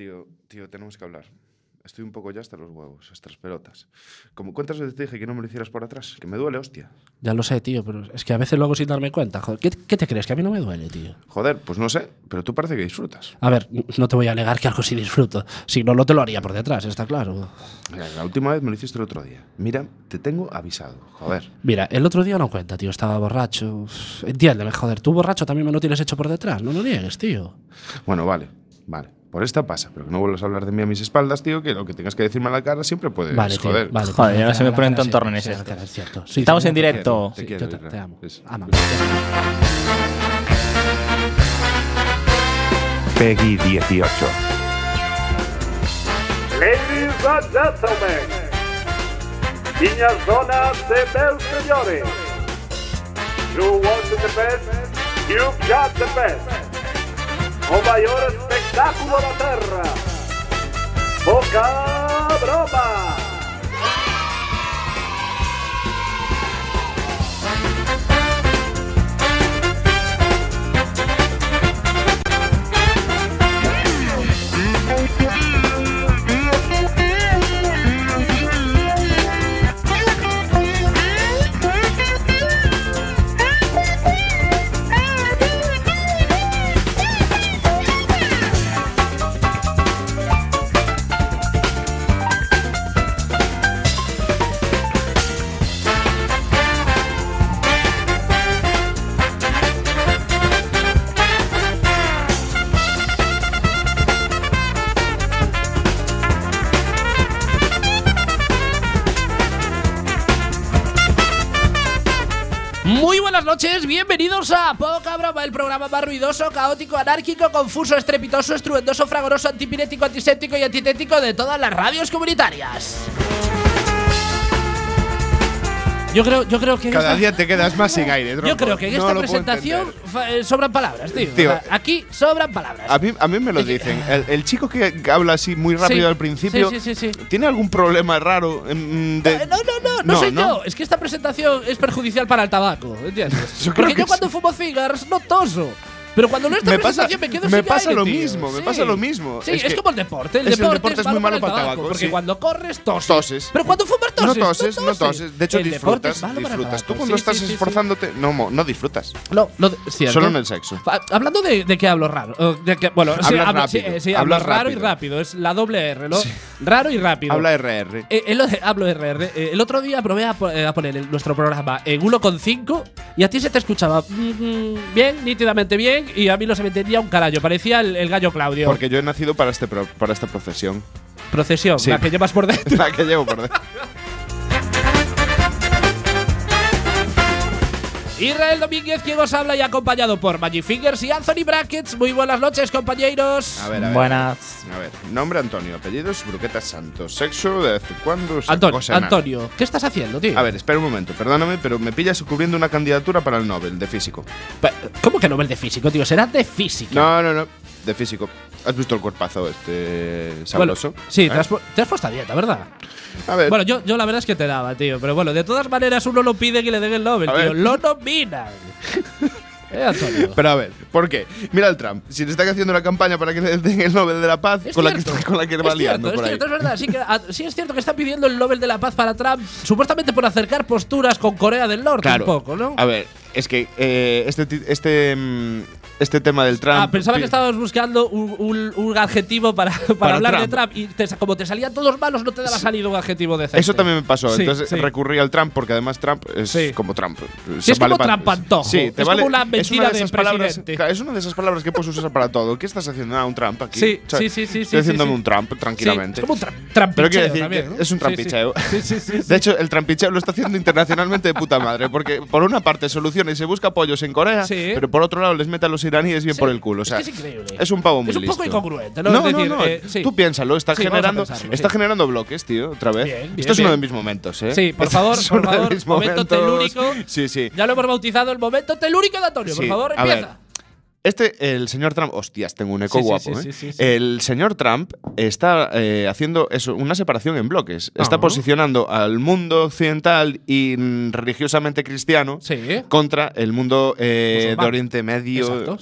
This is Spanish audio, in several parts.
Tío, tío, tenemos que hablar. Estoy un poco ya hasta los huevos, hasta las pelotas. Como cuántas veces te dije que no me lo hicieras por atrás, que me duele, hostia. Ya lo sé, tío, pero es que a veces lo hago sin darme cuenta. Joder, ¿qué, qué te crees? Que a mí no me duele, tío. Joder, pues no sé, pero tú parece que disfrutas. A ver, no te voy a negar que algo sí disfruto. Si no, no te lo haría por detrás, está claro. Mira, La última vez me lo hiciste el otro día. Mira, te tengo avisado, joder. Mira, el otro día no cuenta, tío. Estaba borracho. Entiéndeme, joder. Tú borracho también me lo tienes hecho por detrás. No lo niegues, tío. Bueno, vale, vale. Por esta pasa, pero que no vuelvas a hablar de mí a mis espaldas, tío, que lo que tengas que decirme a la cara siempre puedes Vale, tío. joder. Vale, Joder, ahora se me ponen tontorrones sí, estos. es cierto. Sí, Estamos en te quiero, directo. Te Sí, quiero, yo te, amo. Es-. Peggy 18. Ladies and gentlemen, niñas, donas e meus señores, you want the best, you've got the best. O maior espectáculo da terra. Boca Broma. Buenas noches, bienvenidos a Poca Broma, el programa más ruidoso, caótico, anárquico, confuso, estrepitoso, estruendoso, fragoroso, antipirético, antiséptico y antitético de todas las radios comunitarias. Yo creo, yo creo que Cada esta- día te quedas más sin aire, yo tronco. creo que en No esta presentación eh, sobran palabras, tío. Tío. O sea, aquí sobran palabras. A mí, a mí me lo dicen. El, el chico que habla así muy rápido Sí. al principio. Sí, sí. ¿Tiene algún problema raro? mm, de- Eh, No, no, no, no, No, soy ¿no? yo. Es que esta presentación es perjudicial para el tabaco, ¿entiendes? Yo Porque que yo cuando fumo cigars no toso. Pero cuando no esta Me pasa- me quedo me sin pasa aire, lo tío. mismo, me Sí. pasa lo mismo. Sí, Es es, que- como el deporte. El es el deporte, deporte es malo para el tabaco. Porque sí. cuando corres toses. Toses. Pero cuando fumas toses. no toses, no toses. De hecho, el deporte disfrutas. es malo para disfrutas. Tú tabaco. cuando Sí, estás esforzándote, no, no disfrutas. No, no, cierto. Solo en el sexo. Hablando de, de que hablo raro. de que- bueno, Hablas hablo, rápido, eh, hablas raro y rápido. rápido. Es la doble R, ¿no? Raro y rápido. Habla RR. Eh, el- hablo RR. Eh, el otro día probé a, po- eh, a poner el- nuestro programa en 1,5 y a ti se te escuchaba mm, bien, nítidamente bien, y a mí no se me entendía un carajo. Parecía el, el gallo Claudio. Porque yo he nacido para, este pro- para esta. Procesión, Sí. la que llevas por dentro. La que llevo por dentro. Israel Domínguez, quien os habla y acompañado por Magic Fingers y Anthony Brackets. Muy buenas noches, compañeros. A ver, a ver. Buenas. A ver, nombre Antonio, apellidos Bruqueta Santos, sexo, de cuando. se Antonio. Antonio, ¿qué estás haciendo, tío? A ver, espera un momento, perdóname, pero me pillas cubriendo una candidatura para el Nobel de físico. ¿Cómo que Nobel de físico, tío? Será de física. No, no, no, de físico. ¿Has visto el cuerpazo este Bueno, sabroso? sí, ¿Eh? te, has, te has puesto a dieta, ¿verdad? A ver, Bueno, yo, yo la verdad es que te daba, tío. Pero bueno, de todas maneras uno lo pide que le den el Nobel, A tío. ver. Lo nominan. eh, pero a ver, ¿por qué? Mira el Trump, si le están haciendo una campaña para que le den el Nobel de la Paz con la, que, con la que Es va liando cierto, por es ahí. cierto, es verdad. Sí, que, a- sí es cierto que está pidiendo el Nobel de la Paz para Trump, supuestamente por acercar posturas con Corea del Norte Claro. un poco, ¿no? A ver, es que eh, este, este, mm, este tema del Trump. Ah, pensaba que estabas buscando un, un- un adjetivo para, para, Para hablar Trump. de Trump y te- como te salían todos malos, no te daba salido un adjetivo decente. Eso también me pasó. Sí, Entonces sí. recurrí al Trump porque además Trump es Sí. como Trump. Es como pa- Trump antojo. Sí, te Es vale. como una es mentira una de de esas palabras. Es una de esas palabras que puedes usar para todo. ¿Qué estás haciendo? Ah, un Trump aquí. Sí, O sea, sí, sí, sí, sí, Estoy haciéndome un Trump tranquilamente. es como un tra- trampicheo Pero quiero decir también, es un trampicheo. De hecho, el trampicheo lo está haciendo internacionalmente de puta madre. Porque por una parte soluciona y se busca apoyos en Corea, pero por otro lado les mete a los iraníes bien Sí. por el culo. O Es sea, que es increíble. es un pavo muy Es un poco listo. incongruente, ¿no? No, Es decir, no, no. eh, sí. Tú piénsalo, está Sí, generando, pensarlo, está generando bloques, tío, otra vez. Bien, bien, Esto es bien. uno de mis momentos, ¿eh? Sí, por favor, es por favor, momento telúrico. Sí, sí. Ya lo hemos bautizado el momento telúrico de Antonio. Por favor, empieza. Este, el señor Trump, hostias, tengo un eco Sí, guapo, sí, ¿eh? sí, sí, sí. El señor Trump está eh, haciendo eso, una separación en bloques. Está Ajá. posicionando al mundo occidental y religiosamente cristiano contra el mundo eh, de Oriente Medio.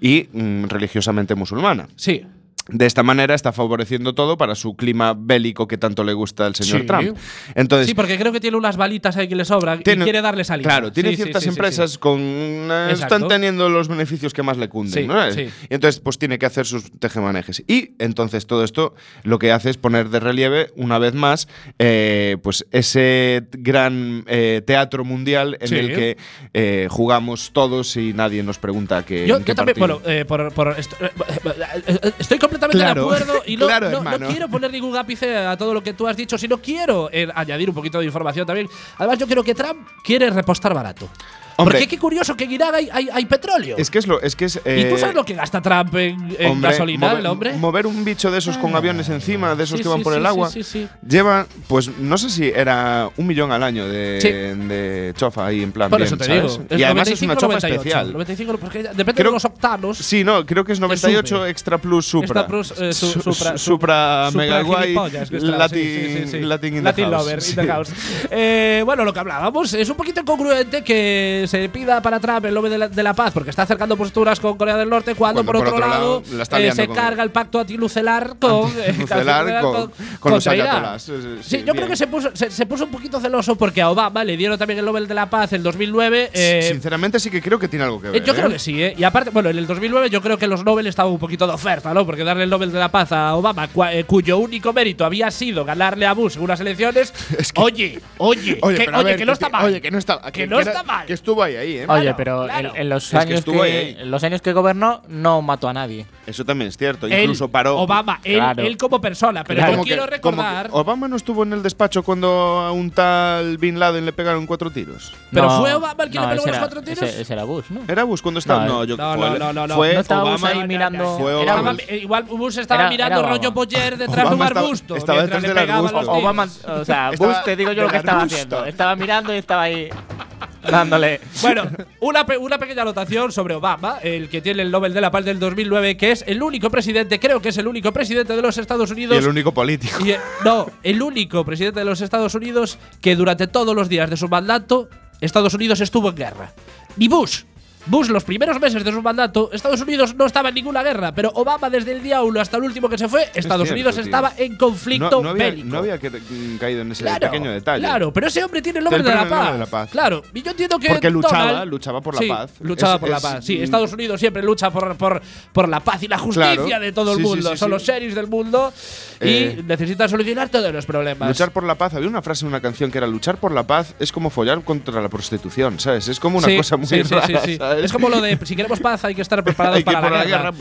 Y mm, religiosamente musulmana. Sí. De esta manera está favoreciendo todo para su clima bélico que tanto le gusta al señor Sí. Trump. Entonces, Sí, porque creo que tiene unas balitas ahí que le tiene- y quiere darle salida. Claro, tiene Sí, ciertas sí, empresas con eh, están teniendo los beneficios que más le cunden, Sí, ¿no? Y entonces pues tiene que hacer sus tejemanejes. Y entonces todo esto lo que hace es poner de relieve una vez más eh, pues ese gran eh, teatro mundial en el que jugamos todos y nadie nos pregunta que Yo, en qué yo también, bueno, eh, por, por est- estoy completamente Claro, de acuerdo y no, claro, no- no hermano. quiero poner ningún ápice a todo lo que tú has dicho, sino quiero eh, añadir un poquito de información también. Además, yo creo que Trump quiere repostar barato. Hombre. Porque qué curioso que en hay, hay, hay petróleo. es que es lo es que es ¿Y tú eh, sabes lo que gasta Trump en, en Hombre, gasolina, mover, el hombre? Mover un bicho de esos con Ah. aviones encima, de esos Sí, que van sí, por el sí, agua, lleva, pues no sé si era un millón al año de, de chofa ahí en plan. Por bien, eso te ¿sabes? digo. Y además es una 95, chofa 98, especial. 95, porque depende Creo- de los octanos. Sí, no, creo que es 98 sube. Extra Plus Supra. Extra Plus, eh, su- Su- supra- Supra, Supra Mega Guay, Latin, sí, sí, sí, sí. Latin Latin. Lover in the house. Eh, bueno, lo que hablábamos es un poquito incongruente que se pida para Trump el nombre de la, de la paz porque está acercando posturas con Corea del Norte cuando, Cuando por, otro, lado, eh, se con- carga el pacto antilucelar con eh, Antinucelar con- con los ayatolás. Eh, Sí, sí, yo creo que se puso, se, se puso un poquito celoso porque a Obama le dieron también el Nobel de la Paz en 2009. eh, Sinceramente sí que creo que tiene algo que eh, ver. Yo creo ¿eh? que sí, ¿eh? Y aparte, bueno, en el 2009 yo creo que los Nobel estaban un poquito de oferta, ¿no? Porque darle el Nobel de la Paz a Obama, eh, cuyo único mérito había sido ganarle a Bush en unas elecciones. Oye, oye, Oye, que, oye, ver, que no está mal. Oye, que no está, Que no era- está mal. Que estuvo ahí, ahí, ¿eh? Oye, Claro, pero claro. En, en los Es que años estuvo que, ahí. en los años que gobernó no mató a nadie. Eso también es cierto. Él, Incluso paró. Obama, él, Claro. él como persona. Pero Claro. yo Como que- quiero que recordar. Obama no estuvo en el despacho cuando a un tal Bin Laden le pegaron cuatro tiros. ¿Pero No, fue Obama el que le no, pegó ese los era- cuatro tiros? Ese, ese era Bush, ¿no? ¿Era Bush cuando estaba? No, No, yo no, fue, no, no, no. Fue No estaba Obama. Ahí mirando. Fue Era Obama. Bush. eh, igual Bush estaba Era- mirando era rollo. Boyer detrás de un arbusto. estaba mientras detrás le del arbusto. Obama, o sea, Bush te digo yo lo que estaba haciendo. Estaba mirando y estaba ahí dándole. Bueno, una, pe- una pequeña anotación sobre Obama, el que tiene el Nobel de la Paz del 2009, que es el único presidente, creo que es el único presidente de los Estados Y Unidos. el único político. y, no, el único presidente de los Estados Unidos que durante todos los días de su mandato, Estados Unidos estuvo en guerra. Ni Bush. Bush, los primeros meses de su mandato, Estados Unidos no estaba en ninguna guerra, pero Obama, desde el día 1 hasta el último que se fue, Estados cierto, Unidos tío. estaba en conflicto no, no había, bélico. no había que- caído en ese Claro, pequeño detalle. Claro, pero ese hombre tiene el nombre de la, paz. de la paz. Claro, y yo entiendo que. Porque luchaba, Donald- luchaba por la Sí, paz. Luchaba Es- por la paz. Sí. Estados Unidos siempre lucha por, por, por la paz y la justicia Claro. de todo el Sí, mundo. sí, Son los sheriffs del mundo y Eh, necesitan solucionar todos los problemas. Luchar por la paz. Había una frase en una canción que era luchar por la paz es como follar contra la prostitución, ¿sabes? Es como una cosa muy rara. Es como lo de si queremos paz hay que estar preparados que para la guerra. guerra,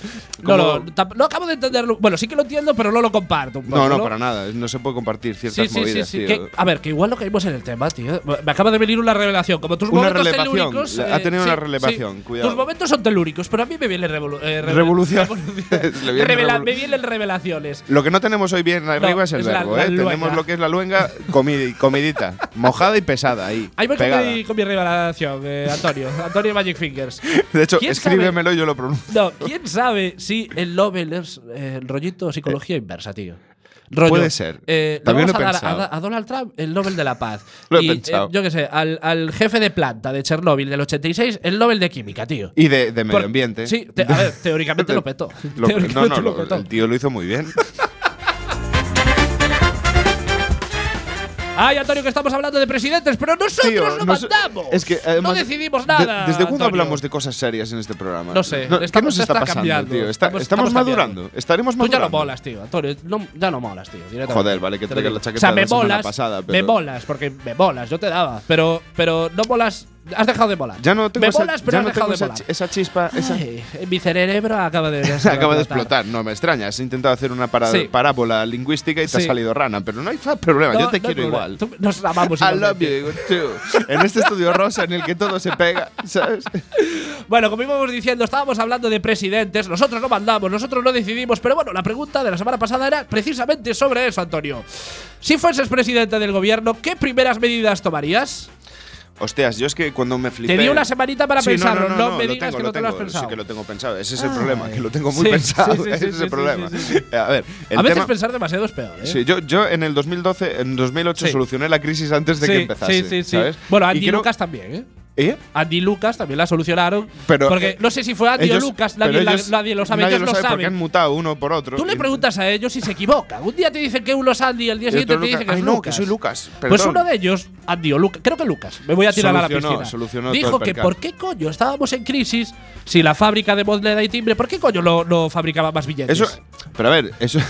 No, no acabo de entenderlo. Bueno, sí que lo entiendo, pero no lo comparto. No, no, para nada. No se puede compartir ciertas Sí, sí, sí, movidas, sí. tío. que- a ver, que igual lo caímos en el tema, tío. Me acaba de venir una revelación. Como tus Una momentos telúricos. Ha eh, tenido sí, una relevación, cuidado. Tus momentos son telúricos, pero a mí me vienen revolu eh, Revolución. viene Revela- revolu- me vienen revelaciones. Lo que no tenemos hoy bien arriba es el verbo, ¿eh? Tenemos lo que es la luenga comidi- comidita. mojada y pesada ahí. Ahí voy con mi, revelación, eh, Antonio. Antonio Magic De hecho, ¿Quién sabe? escríbemelo y yo lo pronuncio. No, ¿quién sabe si el Nobel es eh, el rollito psicología inversa, tío? Rollo, Puede ser. eh, También lo he a dar a, pensado. a Donald Trump el Nobel de la Paz. Lo he y, pensado. eh, yo qué sé, al, al jefe de planta de Chernóbil del 86, el Nobel de Química, tío. Y de, de medio Por- ambiente. Sí, te- a ver, teóricamente lo petó. Lo- no, Teóricamente no, lo lo- petó. el tío lo hizo muy bien. Ay, Antonio, que estamos hablando de presidentes, pero nosotros Tío, no mandamos. Es que no decidimos de- nada. ¿Desde cuándo hablamos de cosas serias en este programa? No sé, ¿qué estamos- nos está, está pasando, cambiando. tío? Está- Estamos- estamos, estamos madurando. cambiando. Estaremos Tú ya madurando. no molas, tío. Antonio, no- ya no molas, tío. Joder, vale, que Te lo traiga digo. la chaqueta O sea, de me la molas, pasada, me pero- molas, porque me molas, yo te daba. Pero, pero no molas. Has dejado de molar. Ya no tengo, me esa, molas, pero has no dejado de chi- esa chispa. Esa, Ay, mi cerebro acaba de. acaba de explotar. No me extraña. Has intentado hacer una Sí. parábola lingüística y te Sí. ha salido rana. Pero no hay problema, No, yo te no quiero igual. Tú- nos amamos I love you too. En este estudio rosa en el que todo se pega, ¿sabes? Bueno, como íbamos diciendo, estábamos hablando de presidentes. Nosotros no mandamos, nosotros no decidimos. Pero bueno, la pregunta de la semana pasada era precisamente sobre eso, Antonio. Si fueses presidente del gobierno, ¿qué primeras medidas tomarías? Hostias, yo es que cuando me flipé. Te di una semanita para Sí, pensarlo, no, me lo digas tengo, que lo no te lo has pensado. Sí que lo tengo pensado. Ese es el Ay. problema, que lo tengo muy Sí, pensado. sí, ese es el problema. A ver, el a veces tema- pensar demasiado es peor, ¿eh? Sí, yo, yo en el 2012, en 2008 Sí. solucioné la crisis antes de que empezase. sí, sí, sí. ¿sabes? Bueno, Y Andy creo- Lucas también, ¿eh? ¿Eh? Andy y Lucas también la solucionaron. Pero, porque eh, no sé si fue Andy Ellos- o Lucas, nadie, la- nadie lo sabe. nadie ellos lo sabe porque saben. han mutado uno por otro. Tú le preguntas a ellos si se equivocan. Un día te dicen que uno es Andy y el día siguiente te dicen que es Ay, no, Lucas. que soy Lucas. Pues uno de ellos, Andy o Lucas, creo que Lucas, me voy a tirar a la piscina. dijo que por qué coño estábamos en crisis si la fábrica de moneda y timbre, ¿por qué coño no, no fabricaba más billetes? Eso, pero a ver, eso.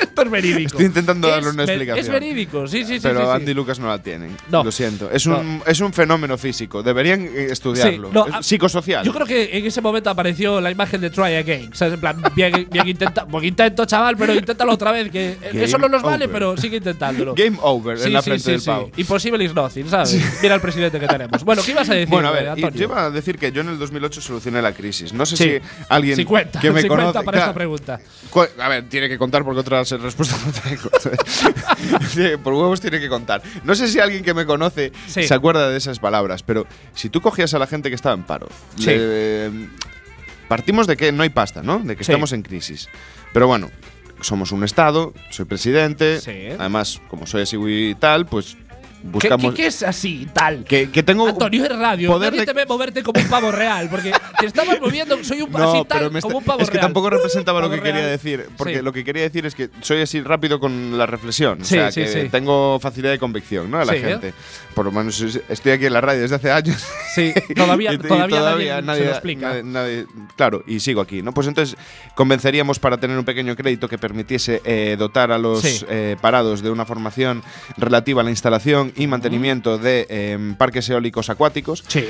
Esto es verídico. Estoy intentando darle Es una ve- explicación. Es verídico, sí, sí, sí. pero sí, sí. Andy y Lucas no la tienen. No. Lo siento. Es un, es un fenómeno físico. Deberían eh, estudiarlo. Sí, no, Es psicosocial. Yo creo que en ese momento apareció la imagen de Try Again. O sea, en plan, bien, bien intenta, pues intento, chaval, pero inténtalo otra vez. Que Game eso no nos vale, over. pero sigue intentándolo. Game over Sí, en la frente sí, del pavo. Impossible is nothing, ¿sabes? Mira el presidente que tenemos. Bueno, ¿qué ibas a decir, Bueno, a eh, ver, y Antonio? yo iba a decir que yo en el 2008 solucioné la crisis. No sé si alguien 50, que me 50 conoce. para esta pregunta. A ver, tiene que contar porque otras respuestas no tengo. Por huevos tiene que contar. No sé si alguien que me conoce se acuerda de esas palabras, pero si tú cogías a la gente que estaba en paro, Sí. le- partimos de que no hay pasta, ¿no? De que Sí. estamos en crisis. Pero bueno, somos un Estado, soy presidente, Sí. además, como soy así y tal, pues ¿Qué, buscamos. qué- qué es así, tal? que, que tengo Antonio, es radio. poder Nadie de- te ve moverte como un pavo real. Porque te estabas moviendo, soy un No, así tal, pero me está- como un pavo es que real. tampoco representaba lo que quería decir. Porque Sí. lo que quería decir es que soy así rápido con la reflexión. Sí, o sea, sí, que tengo facilidad de convicción, ¿no? A la ¿eh? gente. Por lo menos es- estoy aquí en la radio desde hace años. Sí, todavía, Y- y todavía, nadie, se lo explica. nadie- nadie- claro, y sigo aquí, ¿no? Pues entonces convenceríamos para tener un pequeño crédito que permitiese eh, dotar a los eh, parados de una formación relativa a la instalación y mantenimiento de eh, parques eólicos acuáticos Sí.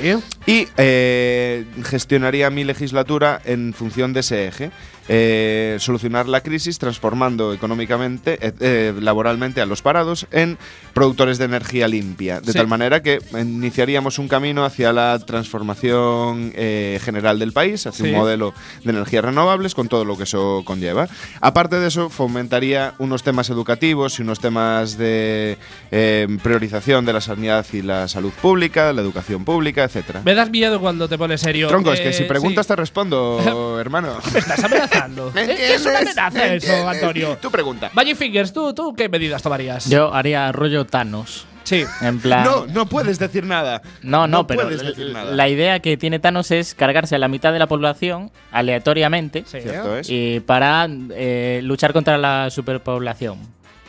y eh, gestionaría mi legislatura en función de ese eje. Eh, solucionar la crisis transformando económicamente, eh, eh, laboralmente a los parados en productores de energía limpia. De Sí. tal manera que iniciaríamos un camino hacia la transformación eh, general del país, hacia Sí. un modelo de energías renovables con todo lo que eso conlleva. Aparte de eso, fomentaría unos temas educativos y unos temas de eh, priorización de la sanidad y la salud pública, la educación pública, etcétera. Me das miedo cuando te pones serio. Tronco, es que si preguntas sí. te respondo, hermano. Me estás amenazando. ¿Me ¿Eh? ¿Qué es una amenaza ¿Me eso? Antonio? Tu pregunta. Magic Fingers, ¿tú, ¿tú qué medidas tomarías? Yo haría rollo Thanos. Sí. En plan. No, no puedes decir nada. No, no, pero puedes l- decir nada. la idea que tiene Thanos es cargarse a la mitad de la población aleatoriamente Sí. Cierto es. y para eh, luchar contra la superpoblación.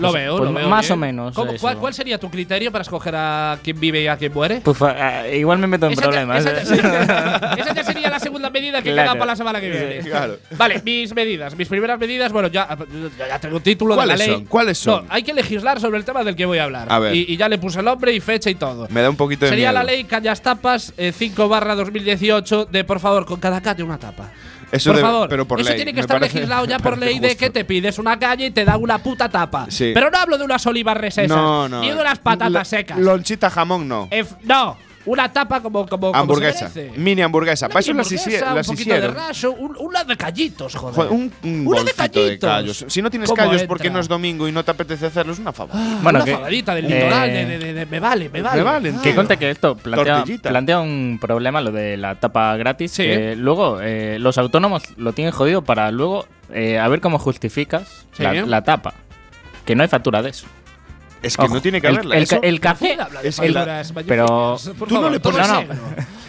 Lo Pues- veo, pues lo veo. Más bien. o menos. ¿Cómo- eso. cuál, cuál sería tu criterio para escoger a quién vive y a quién muere? Pues, eh, igual me meto en Esa ya- problemas. esa, ¿eh? ya, esa ya sería la segunda medida que Claro. queda para la semana que viene. Claro. Vale, mis medidas. Mis primeras medidas, bueno, ya, ya- tengo título de la ¿Cuáles ley. son? ¿Cuáles son? No, hay que legislar sobre el tema del que voy a hablar. A ver. Y, y ya le puse nombre y fecha y todo. Me da un poquito de Sería miedo. la ley Callas Tapas eh, 5 barra 2018 de por favor, con cada calle una tapa. Eso por favor, pero por eso ley. tiene que Me estar parece- legislado ya por ley de que te pides una calle y te da una puta tapa. Sí. Pero no hablo de unas olivas resesas, No, no. ni de unas patatas secas. Lonchita jamón no. No, una tapa como como como hamburguesa. se merece. Mini hamburguesa. Para eso las, hamburguesa, las un poquito de hicieron. raso, un, una de callitos, joder. Joder, un, un Una de bolsito de callitos. callos. Si no tienes ¿Cómo callos entra? porque no es domingo y no te apetece hacerlo, es una fava. Bueno, una que- fabadita del eh, litoral, de, de- de- de- me vale, me vale. Ah. Que conte que esto plantea, plantea un problema, lo de la tapa gratis, Sí. que luego eh, los autónomos lo tienen jodido para luego eh, a ver cómo justificas Sí. la, la tapa. Que no hay factura de eso. Es que Ojo, no tiene que el- haberla. el, Eso- el café. ¿Quién habla de es que la- pero tú no le pones- no.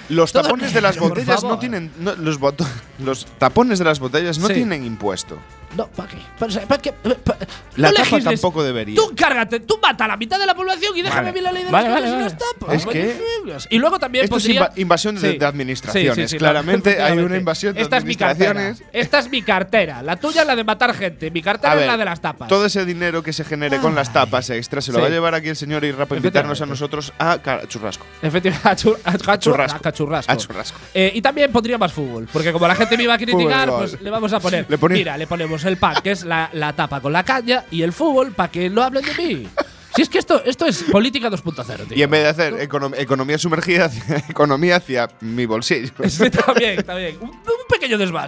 Los tapones de las botellas no tienen. no, los, los tapones de las botellas no Sí. tienen impuesto. No, ¿para qué? ¿Para, para qué? Pa- La no tapa tampoco debería. Tú cárgate, tú mata a la mitad de la población y déjame Vale. bien la ley de Vale, las vale, calles y vale. las tapas. Es que- Magic Fingers. Y luego también Esto es invasión de, Sí. de administraciones. Sí, sí, sí, Claramente hay una invasión de Esta es mi cartera. administraciones. Esta es mi cartera. La tuya es la de matar gente. Mi cartera A es ver, la de las tapas. todo ese dinero que se genere con las tapas extra se lo Sí. va a llevar aquí el señor Irra para invitarnos a nosotros a churrasco. Efectivamente, a, chur- a- a chur- Churrasco. a cachurrasco. A churrasco. Eh, y también pondría más fútbol, porque como la gente me iba a criticar, Fútbol. pues le vamos a poner. Le Mira, le ponemos el pan, que es la, la tapa con la caña, y el fútbol para que no hablen de mí. Si es que esto, esto es política 2.0, tío. Y en vez de hacer econom- economía sumergida, hacia, economía hacia mi bolsillo. Sí, está bien, está bien. Un, un pequeño desván.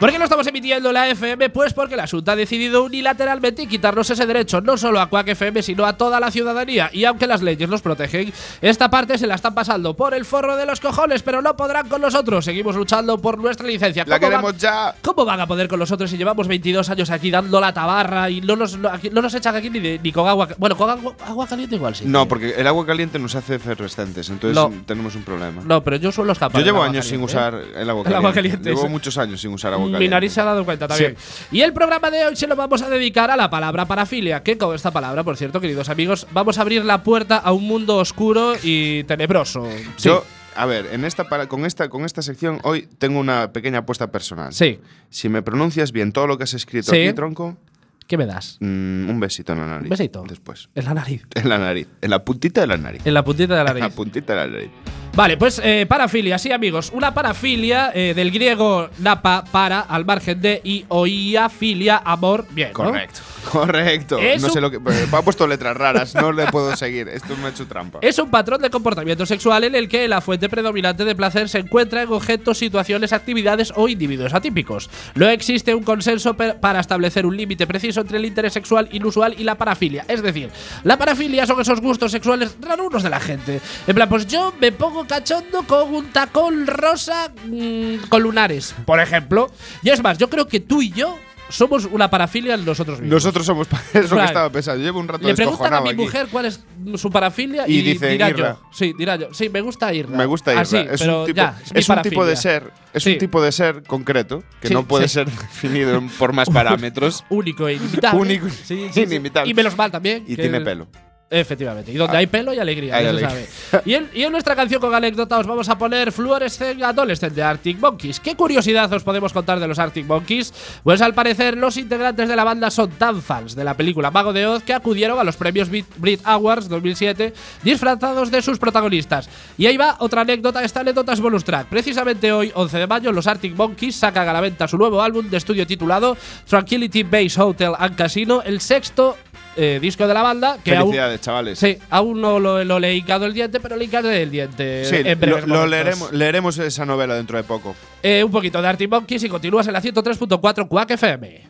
¿Por qué no estamos emitiendo la FM? Pues porque la Junta ha decidido unilateralmente quitarnos ese derecho, no solo a Quack FM, sino a toda la ciudadanía. Y aunque las leyes nos protegen, esta parte se la están pasando por el forro de los cojones, pero no podrán con nosotros. Seguimos luchando por nuestra licencia. La ¿Cómo queremos van- ya. ¿Cómo van a poder con nosotros si llevamos 22 años aquí dando la tabarra y no nos, no, aquí- no nos echan aquí ni, de- ni con agua? Bueno, con agua, agua caliente igual sí. No, porque el agua caliente nos hace efervescentes, entonces No. tenemos un problema. No, pero yo suelo escapar. Yo llevo años sin caliente, ¿eh? usar el agua El caliente. agua caliente, Llevo muchos años sin usar agua Mi nariz se ha dado cuenta también. Y el programa de hoy se lo vamos a dedicar a la palabra parafilia, que con esta palabra, por cierto, queridos amigos, vamos a abrir la puerta a un mundo oscuro y tenebroso. Sí. Yo, a ver, en esta con esta con esta sección hoy tengo una pequeña apuesta personal. Sí. Si me pronuncias bien todo lo que has escrito Sí. aquí, tronco, ¿Qué me das? mm, un besito en la nariz. ¿Un besito? Después. En la nariz. En la nariz. En la puntita de la nariz. En la puntita de la En la nariz. puntita de la nariz. Vale, pues eh, parafilia, sí, amigos. Una parafilia eh, del griego napa, para, al margen de, y oía, filia, amor. Bien. ¿no? Correcto. Correcto. Es no sé lo que. Me ha puesto letras raras, no le puedo seguir. Esto me ha hecho trampa. Es un patrón de comportamiento sexual en el que la fuente predominante de placer se encuentra en objetos, situaciones, actividades o individuos atípicos. No existe un consenso para establecer un límite preciso entre el interés sexual inusual y la parafilia. Es decir, la parafilia son esos gustos sexuales rarunos de la gente. En plan, pues yo me pongo cachondo con un tacón rosa mm, con lunares, por ejemplo. Y es más, yo creo que tú y yo somos una parafilia nosotros mismos. Nosotros somos. Es lo que estaba pensando. Llevo un rato Le preguntan a mi aquí. mujer cuál es su parafilia y, Y dice dirá yo. Sí, dirá yo. Sí, me gusta Irra. Me gusta Irra. Así, es pero un tipo, ya, es, mi es un tipo de ser. Es Sí. un tipo de ser concreto que Sí, no puede sí. ser definido por más parámetros. Único e inimitable. Único e inimitable. Y menos mal también. Y tiene pelo. Efectivamente. Y donde hay pelo hay alegría. hay sabe. Y, en, y en nuestra canción con anécdota os vamos a poner Fluorescent Adolescent de Arctic Monkeys. ¿Qué curiosidad os podemos contar de los Arctic Monkeys? Pues al parecer los integrantes de la banda son tan fans de la película Mago de Oz que acudieron a los premios Brit Brit Awards 2007 disfrazados de sus protagonistas. Y ahí va otra anécdota. Esta anécdota es bonus track. Precisamente hoy, 11 de mayo, los Arctic Monkeys sacan a la venta su nuevo álbum de estudio titulado Tranquility Base Hotel and Casino, el sexto eh, disco de la banda que aún Felicidades, chavales. Sí, aún no lo, lo le he hincado el diente, pero le hincaré el diente. Sí, en lo, leeremos, leeremos esa novela dentro de poco. Eh, un poquito de Arctic Monkeys y continúas en la 103.4 Quack FM.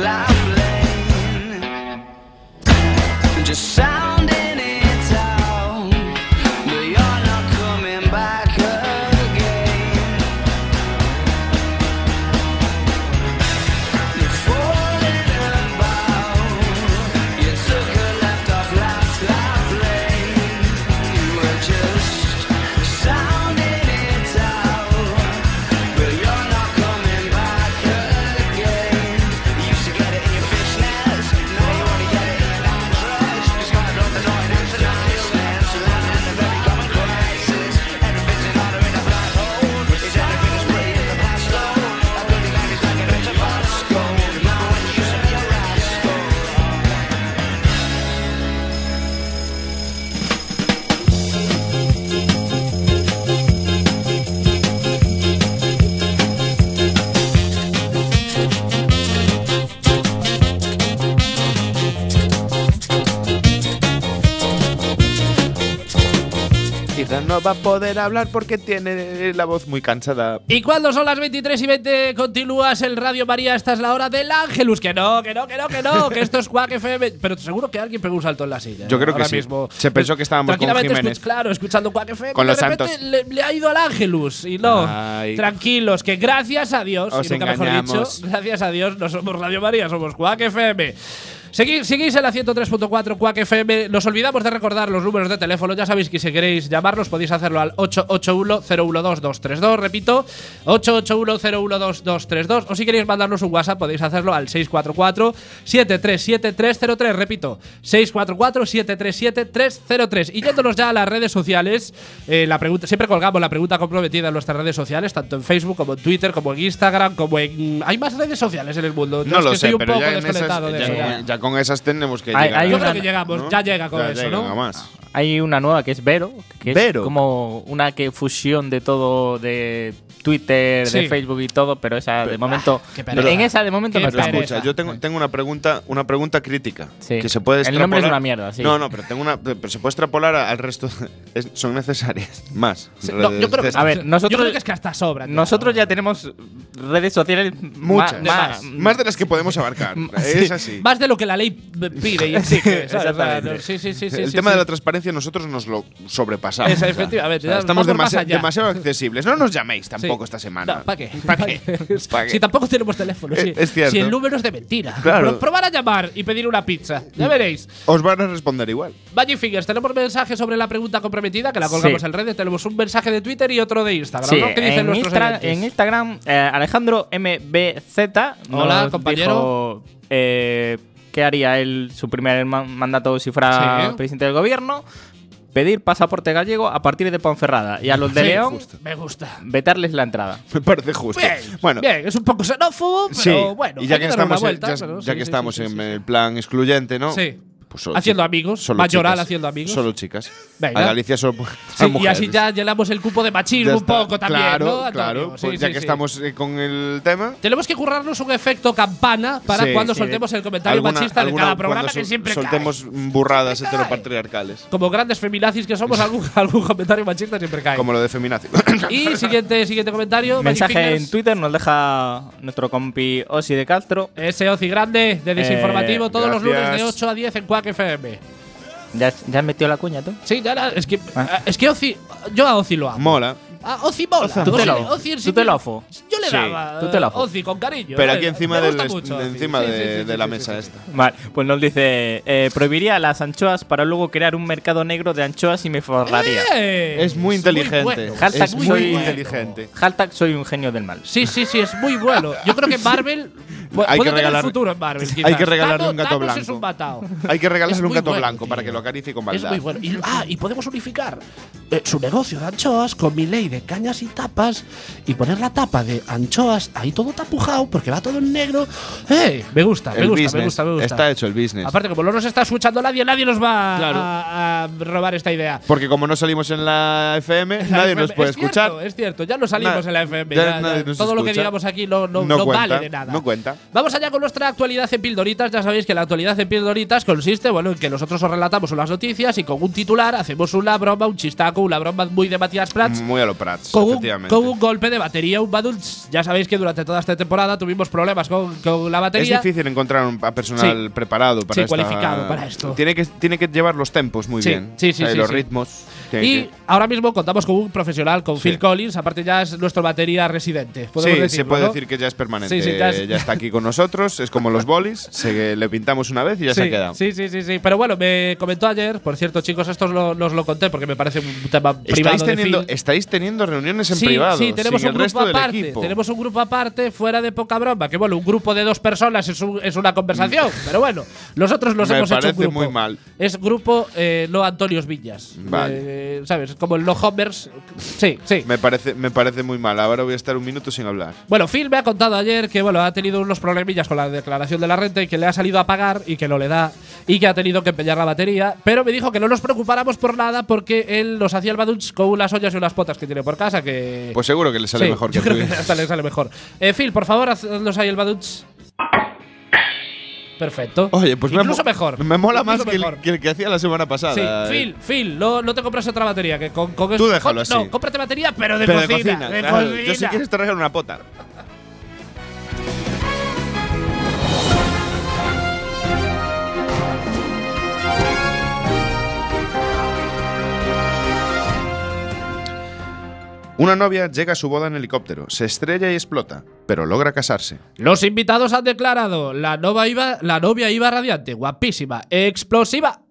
life no va a poder hablar porque tiene la voz muy cansada. Y cuando son las 23 y 20 continúas el Radio María, esta es la hora del Ángelus. Que no, que no, que no, que no, que esto es Quack FM. Pero seguro que alguien pegó un salto en la silla. Yo creo que ahora sí. Mismo. Se pensó que estábamos con Jiménez. claro, escuchando Quack FM. Con de los repente santos. Le, le ha ido al Ángelus. Y no, Ay. tranquilos, que gracias a Dios, Os y nunca mejor dicho, gracias a Dios, no somos Radio María, somos Quack FM. Seguís, seguís en la 103.4 Quack FM. Nos olvidamos de recordar los números de teléfono. Ya sabéis que si queréis llamarnos podéis hacerlo al 881-012-232. Repito, 881-012-232. O si queréis mandarnos un WhatsApp podéis hacerlo al 644-737303. Repito, 644-737303. Y yéndonos ya a las redes sociales, eh, la pregunta, siempre colgamos la pregunta comprometida en nuestras redes sociales, tanto en Facebook como en Twitter, como en Instagram, como en. Hay más redes sociales en el mundo. No lo que sé, estoy un pero poco ya, en esas- desconectado de ya eso. con- ya. Con esas tenemos que Hay- llegar. hay Yo creo que llegamos, ¿no? ya llega con Ya eso, ¿no? más. Hay una nueva que es Vero, que Vero. es como una que fusión de todo de Twitter, Sí. de Facebook y todo, pero esa de momento pereza. en esa de momento Qué no escucha, yo tengo, tengo una pregunta, una pregunta crítica Sí. que se puede El nombre es una mierda, sí. No, no, pero tengo una, pero se puede extrapolar al resto. Es- son necesarias más. Sí, no, yo creo que, redes A ver, yo nosotros- creo que es que hasta sobra. tío. Nosotros ya tenemos redes sociales Muchas. más. más de las que podemos abarcar. Es así. Más de lo que la ley pide y sí, sí, sí, sí. el sí, tema sí. de la transparencia nosotros nos lo sobrepasamos. Estamos vamos más demasi- allá. demasiado accesibles. No nos llaméis tampoco Esta semana. No, ¿Para qué? ¿Para qué? ¿Pa' qué? Si tampoco tenemos teléfono. Es- sí. es cierto. Si el número es de mentira. Claro. Pro- probar a llamar y pedir una pizza. Ya veréis. Os van a responder igual. Magic Fingers, tenemos mensaje sobre la pregunta comprometida que la colgamos Sí. en redes. Tenemos un mensaje de Twitter y otro de Instagram. Sí, ¿no? ¿Qué dicen en, nuestros Instra- oyentes? en Instagram, eh, Alejandro MBZ Hola, nos compañero. dijo, eh, qué haría él su primer ma- mandato si fuera Sí. presidente del gobierno. Pedir pasaporte gallego a partir de Ponferrada. Y a los de Sí, León, Me gusta. vetarles la entrada. Me parece justo. Bien, bueno, bien, es un poco xenófobo, pero sí. bueno. y ya que estamos, en- vuelta, ya, pero ya sí, que sí, estamos sí, sí, en sí. el plan excluyente, ¿no? Sí. Pues solo Haciendo chicas. amigos, Solo mayoral chicas. haciendo amigos. Solo chicas. Venga. A Galicia solo Sí, y mujeres. así ya llenamos el cupo de machismo un poco también, claro, ¿no? Claro, Sí, pues ya sí, que sí. estamos eh, con el tema. Tenemos que currarnos un efecto campana para Sí, cuando sí. soltemos el comentario alguna- machista de alguna- cada programa que siempre soltemos cae. burradas Siempre cae. heteropatriarcales. Como grandes feminazis que somos, algún, algún comentario machista siempre cae. Como lo de feminazi. Y siguiente, siguiente comentario. Mensaje en Twitter nos deja nuestro compi Osi de Castro. Ese Oci grande de desinformativo Eh, todos los lunes de gracias. 8 a 10 en Quack FM. ¿Ya, ya metió la cuña tú? Sí, ya la- es que Ah. es que Oci yo a Oci lo amo. Mola. Ah, Oci mola. Tú te lo- en tú sí te lo afo. Yo le Sí, daba tú te lo afo. Oci con cariño. Pero eh. aquí encima, Me del gusta est- mucho de, encima de, la mesa esta. Vale, pues nos dice, eh, prohibiría las anchoas para luego crear un mercado negro de anchoas y me forraría. Eh, Es muy inteligente. bueno. Hashtag es muy soy- inteligente. Hashtag soy un genio del mal. Sí, sí, sí, es muy bueno. Yo creo que Marvel Hay que regalar- futuro en Marvel. hay que regalarle Thanos- un gato Thanos blanco. es un. Hay que Es regalarle un gato bueno, blanco para que lo acaricie con Es maldad. muy bueno. Y, ah, y podemos unificar eh, su negocio de anchoas con mi ley de cañas y tapas y poner la tapa de anchoas ahí todo tapujado porque va todo en negro. ¡Eh! Me gusta, me gusta, me gusta, me gusta. Está hecho el business. Aparte, como no nos está escuchando nadie, nadie nos va Claro. a, a robar esta idea. Porque como no salimos en la FM, La nadie FM nos puede es escuchar. Cierto, es cierto, ya no salimos Na- en la FM. ya ya- ya- nadie nos todo lo que digamos aquí no, no, No vale de nada. no cuenta. Vamos allá con nuestra actualidad en pildoritas. Ya sabéis que la actualidad en pildoritas consiste bueno, en que nosotros os relatamos unas noticias y con un titular hacemos una broma, un chistaco, una broma muy de Matías Prats. Muy a lo Prats, Con un, con un golpe de batería, un badults. Ya sabéis que durante toda esta temporada tuvimos problemas con, con la es batería. difícil encontrar un a personal preparado para Sí, esta- cualificado para esto. Tiene que, tiene que llevar los tempos muy Sí, bien. sí, sí, O sea, sí, los sí. ritmos. Y ahora mismo contamos con un profesional, con Phil Collins. Aparte, ya es nuestro batería residente. Sí, se puede ¿no? decir que ya es permanente. Ya es- está aquí con nosotros. Es como los bolis. Se, le pintamos una vez y ya se ha quedado. Sí, sí, sí, sí. Pero bueno, me comentó ayer, por cierto, chicos, esto os lo, os lo conté porque me parece un tema privado Estáis de teniendo, Phil. estáis teniendo reuniones en sí, privado. sí, tenemos un grupo aparte. Tenemos un grupo aparte, fuera de poca broma. Que bueno, un grupo de dos personas es, un- es una conversación. pero bueno, nosotros nos Me hemos hecho un parece grupo. muy mal. Es grupo eh, no Antonios Villas. Vale. Eh, ¿Sabes? Como el no Homers. Sí, sí. Me parece, me parece muy mal. Ahora voy a estar un minuto sin hablar. Bueno, Phil me ha contado ayer que bueno, ha tenido unos problemillas con la declaración de la renta y que le ha salido a pagar y que no le da y que ha tenido que empeñar la batería. Pero me dijo que no nos preocupáramos por nada porque él nos hacía el baduch con unas ollas y unas potas que tiene por casa que. Pues seguro que le sale Sí, mejor que yo creo que hasta le sale mejor. Eh, Phil, por favor, haznos ahí el baduch. Perfecto. Oye, pues me Incluso mo- mejor. Me mola más que el, que el que hacía la semana pasada. Sí, eh. Phil, Phil, no, no te compras otra batería. Que con, con Tú déjalo com- así. No, cómprate batería, pero de Pero cocina. de cocina. de claro. Yo si cocina. quieres te regalo una pota. Una novia llega a su boda en helicóptero, se estrella y explota, pero logra casarse. Los invitados han declarado: la novia iba, radiante, guapísima, explosiva.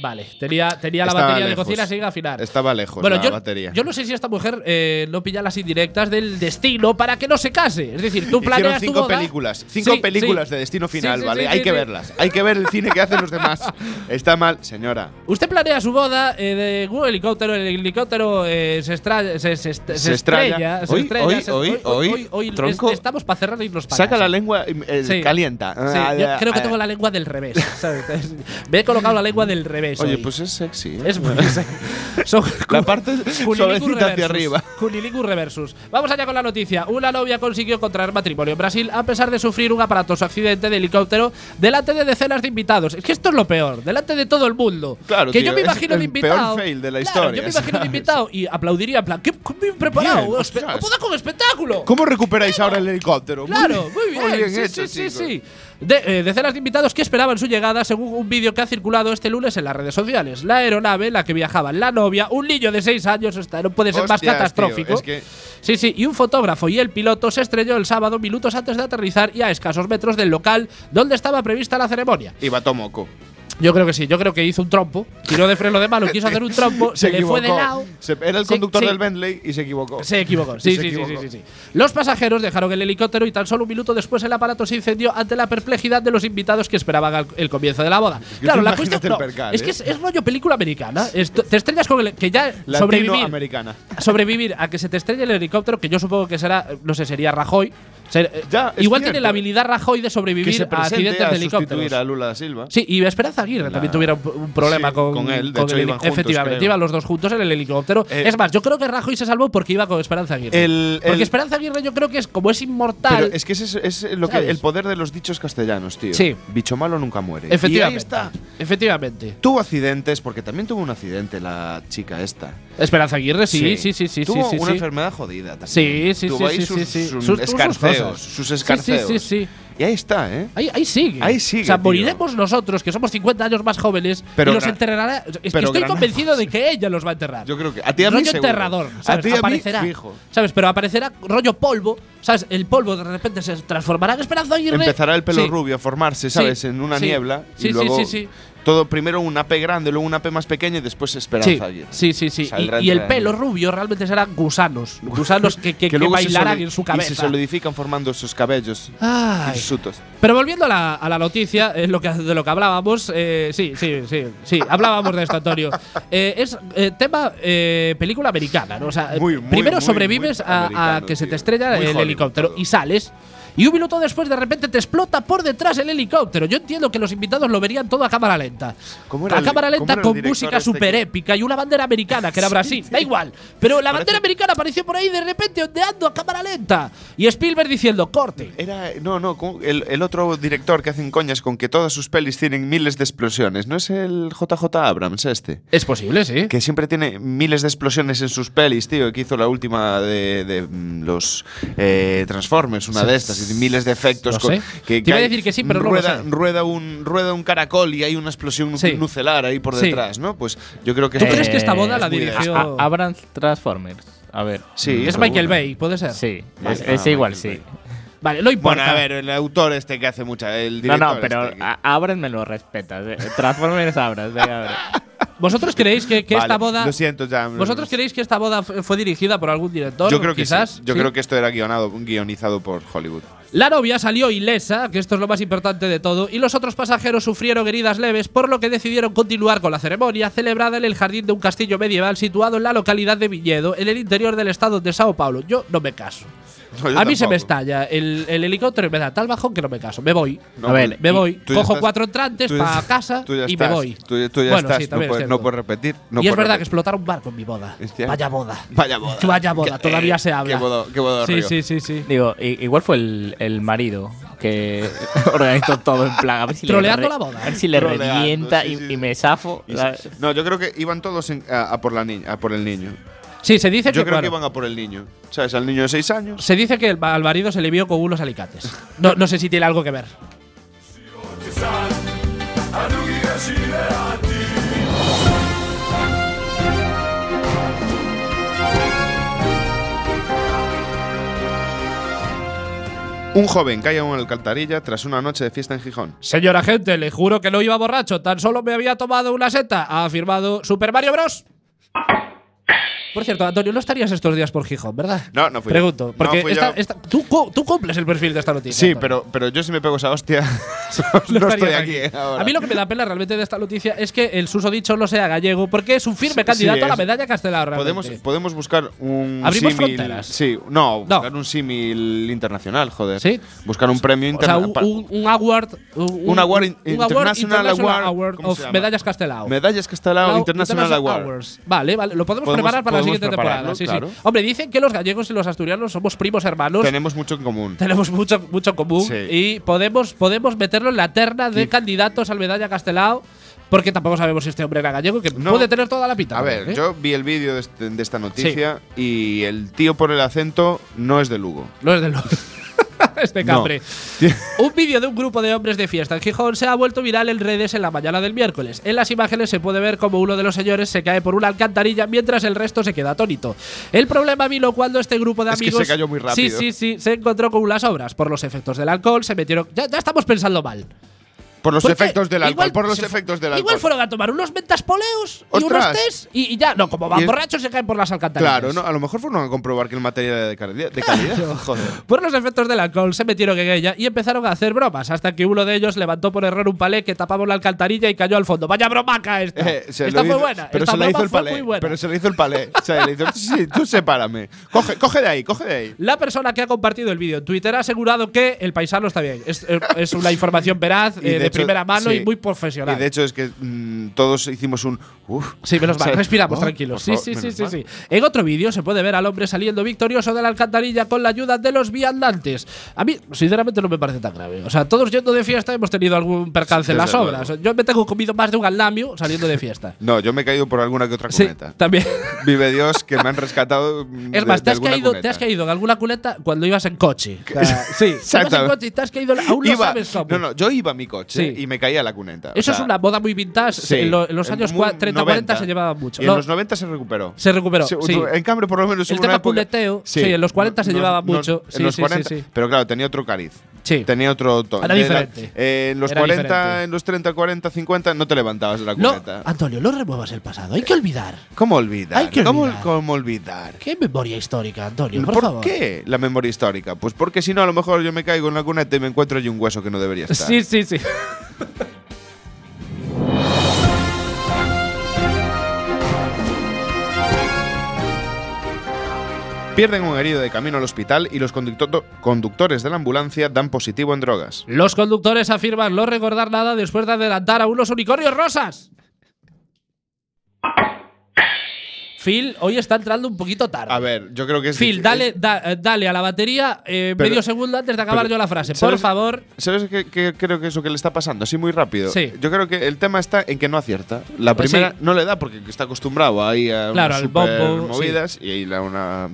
Vale, tenía, tenía la batería lejos. de cocina sin afinar. Estaba lejos Bueno, la yo, batería. yo no sé si esta mujer eh, no pilla las indirectas del destino para que no se case. Es decir, tú Hicieron planeas tu cinco boda. películas, cinco Sí, películas sí. de destino final, sí, ¿vale? sí, Hay sí, que sí. verlas. Hay que ver el cine que hacen los demás. Está mal, señora. Usted planea su boda eh, de un helicóptero, el helicóptero eh, se, estra- se, se, se Se estrella. se Hoy, estrella, hoy, se- hoy, hoy, hoy tronco. estamos para cerrar y irnos para Saca la lengua, eh, Sí. calienta. Sí, yo creo que tengo la lengua del revés. ¿sabes? Me he colocado la lengua del revés. Oye, hoy. pues es sexy. ¿eh? Es muy Son La parte suavecita hacia arriba. Cunilingus reversus. Vamos allá con la noticia. Una novia consiguió contraer matrimonio en Brasil a pesar de sufrir un aparatoso accidente de helicóptero delante de decenas de invitados. Es que esto es lo peor, delante de todo el mundo. Claro, que tío, yo me imagino de invitado. peor fail de la Claro, historia, Yo me imagino de invitado y aplaudiría en plan, qué, bien preparado. Bien, boda con espectáculo. ¿Cómo recuperáis ahora el helicóptero? Claro, muy bien. sí, hecho, sí, sí, sí. De- eh, decenas de invitados que esperaban su llegada, según un vídeo que ha circulado este lunes en las redes sociales. La aeronave en la que viajaban la novia, un niño de 6 años, esta no puede ser más catastrófico. tío, es que Sí, sí, y un fotógrafo y el piloto se estrelló el sábado minutos antes de aterrizar y a escasos metros del local donde estaba prevista la ceremonia. iba tomoco. Yo creo que sí, yo creo que hizo un trompo, tiró de freno de mano, quiso hacer un trompo, se, le fue de equivocó. lado. Se- era el conductor sí. del Bentley y se equivocó. Se equivocó. Sí, Se sí, equivocó. sí, sí, sí. Los pasajeros dejaron el helicóptero y tan solo un minuto después el aparato se incendió ante la perplejidad de los invitados que esperaban al- el comienzo de la boda. Claro, tú la cuestión no, percal, es ¿eh? que es, es rollo película americana. Esto- te estrellas con el que ya sobrevivir, Latinoamericana. sobrevivir a que se te estrelle el helicóptero, que yo supongo que será, no sé, sería Rajoy. Ya, igual tiene la habilidad Rajoy de sobrevivir a accidentes a de helicópteros. a Lula da Silva. Sí, y Esperanza Aguirre La- también tuviera un, problema Sí, con, con él, de hecho el iban juntos, Efectivamente, creo. iban los dos juntos en el helicóptero. Eh, es más, yo creo que Rajoy se salvó porque iba con Esperanza Aguirre. El- porque el- Esperanza Aguirre yo creo que es como es inmortal. Pero es que ese es, es lo que, el poder de los dichos castellanos, tío. Sí. Bicho malo nunca muere. Y ahí efectivamente. está. Efectivamente. Tuvo accidentes, porque también tuvo un accidente la chica esta. Esperanza Aguirre, sí, sí, sí, sí, Tuvo sí, sí, una sí. enfermedad jodida también. Sí, sí, Tuvo sí, ahí sí, sus, sí, sí. sus Sus- sus escarceos, sus Sí, escarceos. Sí, sí, sí. Y ahí está, ¿eh? Ahí, ahí sigue. Ahí sigue, O sea, tío. moriremos nosotros, que somos 50 años más jóvenes, Pero y los enterrará. Es que estoy convencido de que ella los va a enterrar. Yo creo que a ti y a mí rollo seguro. enterrador, A ¿sabes? ti y a mí aparecerá, fijo. ¿sabes? Pero aparecerá rollo polvo, ¿sabes? El polvo de repente se transformará en Esperanza Aguirre. Empezará el pelo Sí. rubio a formarse, ¿sabes? En una sí. niebla. Sí, y sí, luego sí, sí. Todo primero una P grande, luego una P más pequeña y después Esperanza Sí, sí, sí, sí. Y, y el pelo rubio realmente serán gusanos. Gusanos que, que, que se bailarán en su Y cabeza. se solidifican formando sus cabellos hirsutos. Pero volviendo a la, a la noticia, es lo que, de lo que hablábamos, eh, sí, sí, sí, sí, hablábamos de esto, Antonio. Eh, es eh, tema eh, película americana, ¿no? O sea, Muy, muy, primero muy, sobrevives a- a, que se tío. te estrella el helicóptero todo. y sales. Y un minuto después, de repente, te explota por detrás el helicóptero. Yo entiendo que los invitados lo verían todo a cámara lenta. ¿Cómo era a cámara lenta con música este súper que- épica y una bandera americana, que era Brasil. Da igual. Pero la bandera americana apareció por ahí de repente ondeando a cámara lenta. Y Spielberg diciendo, corte. Era, no, no, el, el otro director que hacen coñas con que todas sus pelis tienen miles de explosiones. ¿No es el JJ Abrams este? Es posible, sí. Que siempre tiene miles de explosiones en sus pelis, tío. Que hizo la última de, de, mm, los eh, Transformers, una de estas. Miles de efectos. No con- sé. que, Te iba a hay- decir que sí, pero no lo rueda, sé. rueda, un, rueda un caracol y hay una explosión Sí. nucelar ahí por Sí. detrás, ¿no? Pues yo creo que. ¿Tú crees que esta boda es la dirigió- Abrams Transformers. A ver. Sí, Es seguro. Michael Bay, puede ser. Sí, Vale, es, ah, es igual, Michael sí. Vale, no importa. Bueno, a ver, el autor este que hace mucha. El No, director no, pero este que- a- Abrams me lo respetas. eh. Transformers Abrams, venga, a ver. ¿Vosotros creéis que, que Vale, esta boda. Lo siento, ya. ¿Vosotros creéis que esta boda fue dirigida por algún director? Yo creo que quizás. sí. Yo ¿Sí? creo que esto era guionado, guionizado por Hollywood. La novia salió ilesa, que esto es lo más importante de todo, y los otros pasajeros sufrieron heridas leves, por lo que decidieron continuar con la ceremonia celebrada en el jardín de un castillo medieval situado en la localidad de Viñedo, en el interior del estado de Sao Paulo. Yo no me caso. No, a mí se me tampoco. estalla el, el helicóptero y me da tal bajón que no me caso. Me voy. No, A ver, Me voy, cojo estás- cuatro entrantes para casa tú ya y estás, me voy. Tú, tú ya Bueno, estás, sí, no, puedes, no puedes repetir. no y es verdad que repetir. explotaron un barco en mi boda. Vaya boda. Vaya boda. Vaya boda, Que- todavía eh, se habla. Qué boda, qué boda Sí, río. sí, sí, sí. Digo, igual fue el, el marido que organizó todo en plan. A ver si Troleando le la boda. A ver si le revienta y, me zafo. No, yo creo que iban todos a, por la niña, a por el niño. Sí, se dice Yo que, creo bueno, que iban a por el niño. ¿Sabes? Al niño de 6 años. se dice que el, al marido se le vio con unos alicates. No, no sé si tiene algo que ver. Un joven cae en una alcantarilla tras una noche de fiesta en Gijón. Señor agente, le juro que no iba borracho, tan solo me había tomado una seta, ha afirmado Super Mario Bros. Por cierto, Antonio, no estarías estos días por Gijón, ¿verdad? No, no fui yo. Pregunto, No, porque fui esta- esta- tú, tú cumples el perfil de esta noticia. Sí, Antonio. pero, pero yo si me pego esa hostia, No no estoy aquí ahora. A mí lo que me da pena realmente de esta noticia es que el susodicho no sea gallego, porque es un firme Sí, candidato sí, a la medalla Castelar. realmente. Podemos, podemos buscar un ¿Abrimos símil. fronteras? Sí, no, No. buscar un símil internacional, joder. ¿Sí? Buscar un premio O sea, internacional. un, award. Un, Un award in- un International Award, Award ¿cómo of? Medallas Castelao. Medallas Castelao Lau- International, Award. Awards. Vale, vale, lo podemos, Podemos- preparar para la siguiente temporada. Sí, claro. sí. Hombre, dicen que los gallegos y los asturianos somos primos hermanos. Tenemos mucho en común. Tenemos mucho, mucho en común Sí. y podemos, podemos meterlo en la terna de Sí. candidatos al medalla Castelao, porque tampoco sabemos si este hombre era gallego, que No. puede tener toda la pinta. A ver, ¿eh? yo vi el vídeo de, este- de esta noticia y el tío por el acento no es de Lugo. No es del este No. cambre. Un vídeo de un grupo de hombres de fiesta en Gijón se ha vuelto viral en redes en la mañana del miércoles. En las imágenes se puede ver como uno de los señores se cae por una alcantarilla mientras el resto se queda atónito. El problema vino cuando este grupo de Es que amigos. se cayó muy rápido. Sí, sí, sí. Se encontró con unas obras. Por los efectos del alcohol se metieron. Ya, ya estamos pensando mal. Por los Porque efectos del alcohol. igual por los efectos del Igual alcohol. fueron a tomar unos mentaspoleos y unos test y, y ya. No, como van borrachos se caen por las alcantarillas. Claro, no, a lo mejor fueron a comprobar que el material era de calidad. De calidad. Joder. Por los efectos del alcohol se metieron en ella y empezaron a hacer bromas, hasta que uno de ellos levantó por error un palé que tapaba una alcantarilla y cayó al fondo. Vaya bromaca esta. Eh, se esta lo fue hizo- buena. Pero esta se broma hizo el fue palé. muy buena. Pero se le hizo el palé. O sea, le hizo, sí, tú sepárame. Coge, coge de ahí, coge de ahí. La persona que ha compartido el vídeo en Twitter ha asegurado que el paisano está bien. Es, es una información veraz, eh, hecho, primera mano sí. y muy profesional. Y de hecho es que mm, todos hicimos un. Sí, menos mal. Respiramos, Oh, tranquilos. Sí, sí, sí, sí, sí. En otro vídeo se puede ver al hombre saliendo victorioso de la alcantarilla con la ayuda de los viandantes. A mí, sinceramente, no me parece tan grave. O sea, todos yendo de fiesta hemos tenido algún percance en las obras. Yo me tengo comido más de un andamio saliendo de fiesta. No, yo me he caído por alguna que otra Sí, cuneta. también. Vive Dios que me han rescatado. Es más, de te has, caído, te has caído en alguna culeta cuando ibas en coche. O sea, sí, ibas en coche y te has caído. Aún no Iba- sabes cómo. No, no, yo iba a mi coche Sí. y me caía la cuneta. Eso O sea, es una moda muy vintage. sí, en, lo- en los años muy 30-40 se 90. llevaba mucho. Y No, en los 90 se recuperó. se recuperó. Sí. En cambio, por lo menos El hubo tema una época- culeteo, sí, en los 40 se llevaba mucho. En Sí, los sí, sí, 40, sí. pero claro, tenía otro cariz. Sí. Tenía otro tono. Era la- diferente. eh, en los Era 40, diferente. en los 30, 40, 50 no te levantabas de la No, cuneta. Antonio, no remuevas el pasado. Hay que olvidar. ¿Cómo olvidar? Hay que ¿Cómo, olvidar. cómo olvidar? ¿Qué memoria histórica, Antonio? Por, ¿Por, favor. qué la memoria histórica? Pues porque si no, a lo mejor yo me caigo en la cuneta y me encuentro allí un hueso que no debería estar. Sí, sí, sí. Pierden un herido de camino al hospital y los conducto- conductores de la ambulancia dan positivo en drogas. Los conductores afirman no recordar nada después de adelantar a unos unicornios rosas. Phil, hoy está entrando un poquito tarde. A ver, yo creo que es. Phil, dale, da- dale a la batería eh, Pero- medio segundo antes de acabar pero- yo la frase. Por ¿sabes- favor. ¿Sabes qué, qué creo que es lo que le está pasando? Así muy rápido. Sí. Yo creo que el tema está en que no acierta. La Pues primera sí. no le da porque está acostumbrado ahí a Claro, unas al super bombo, movidas y ahí la una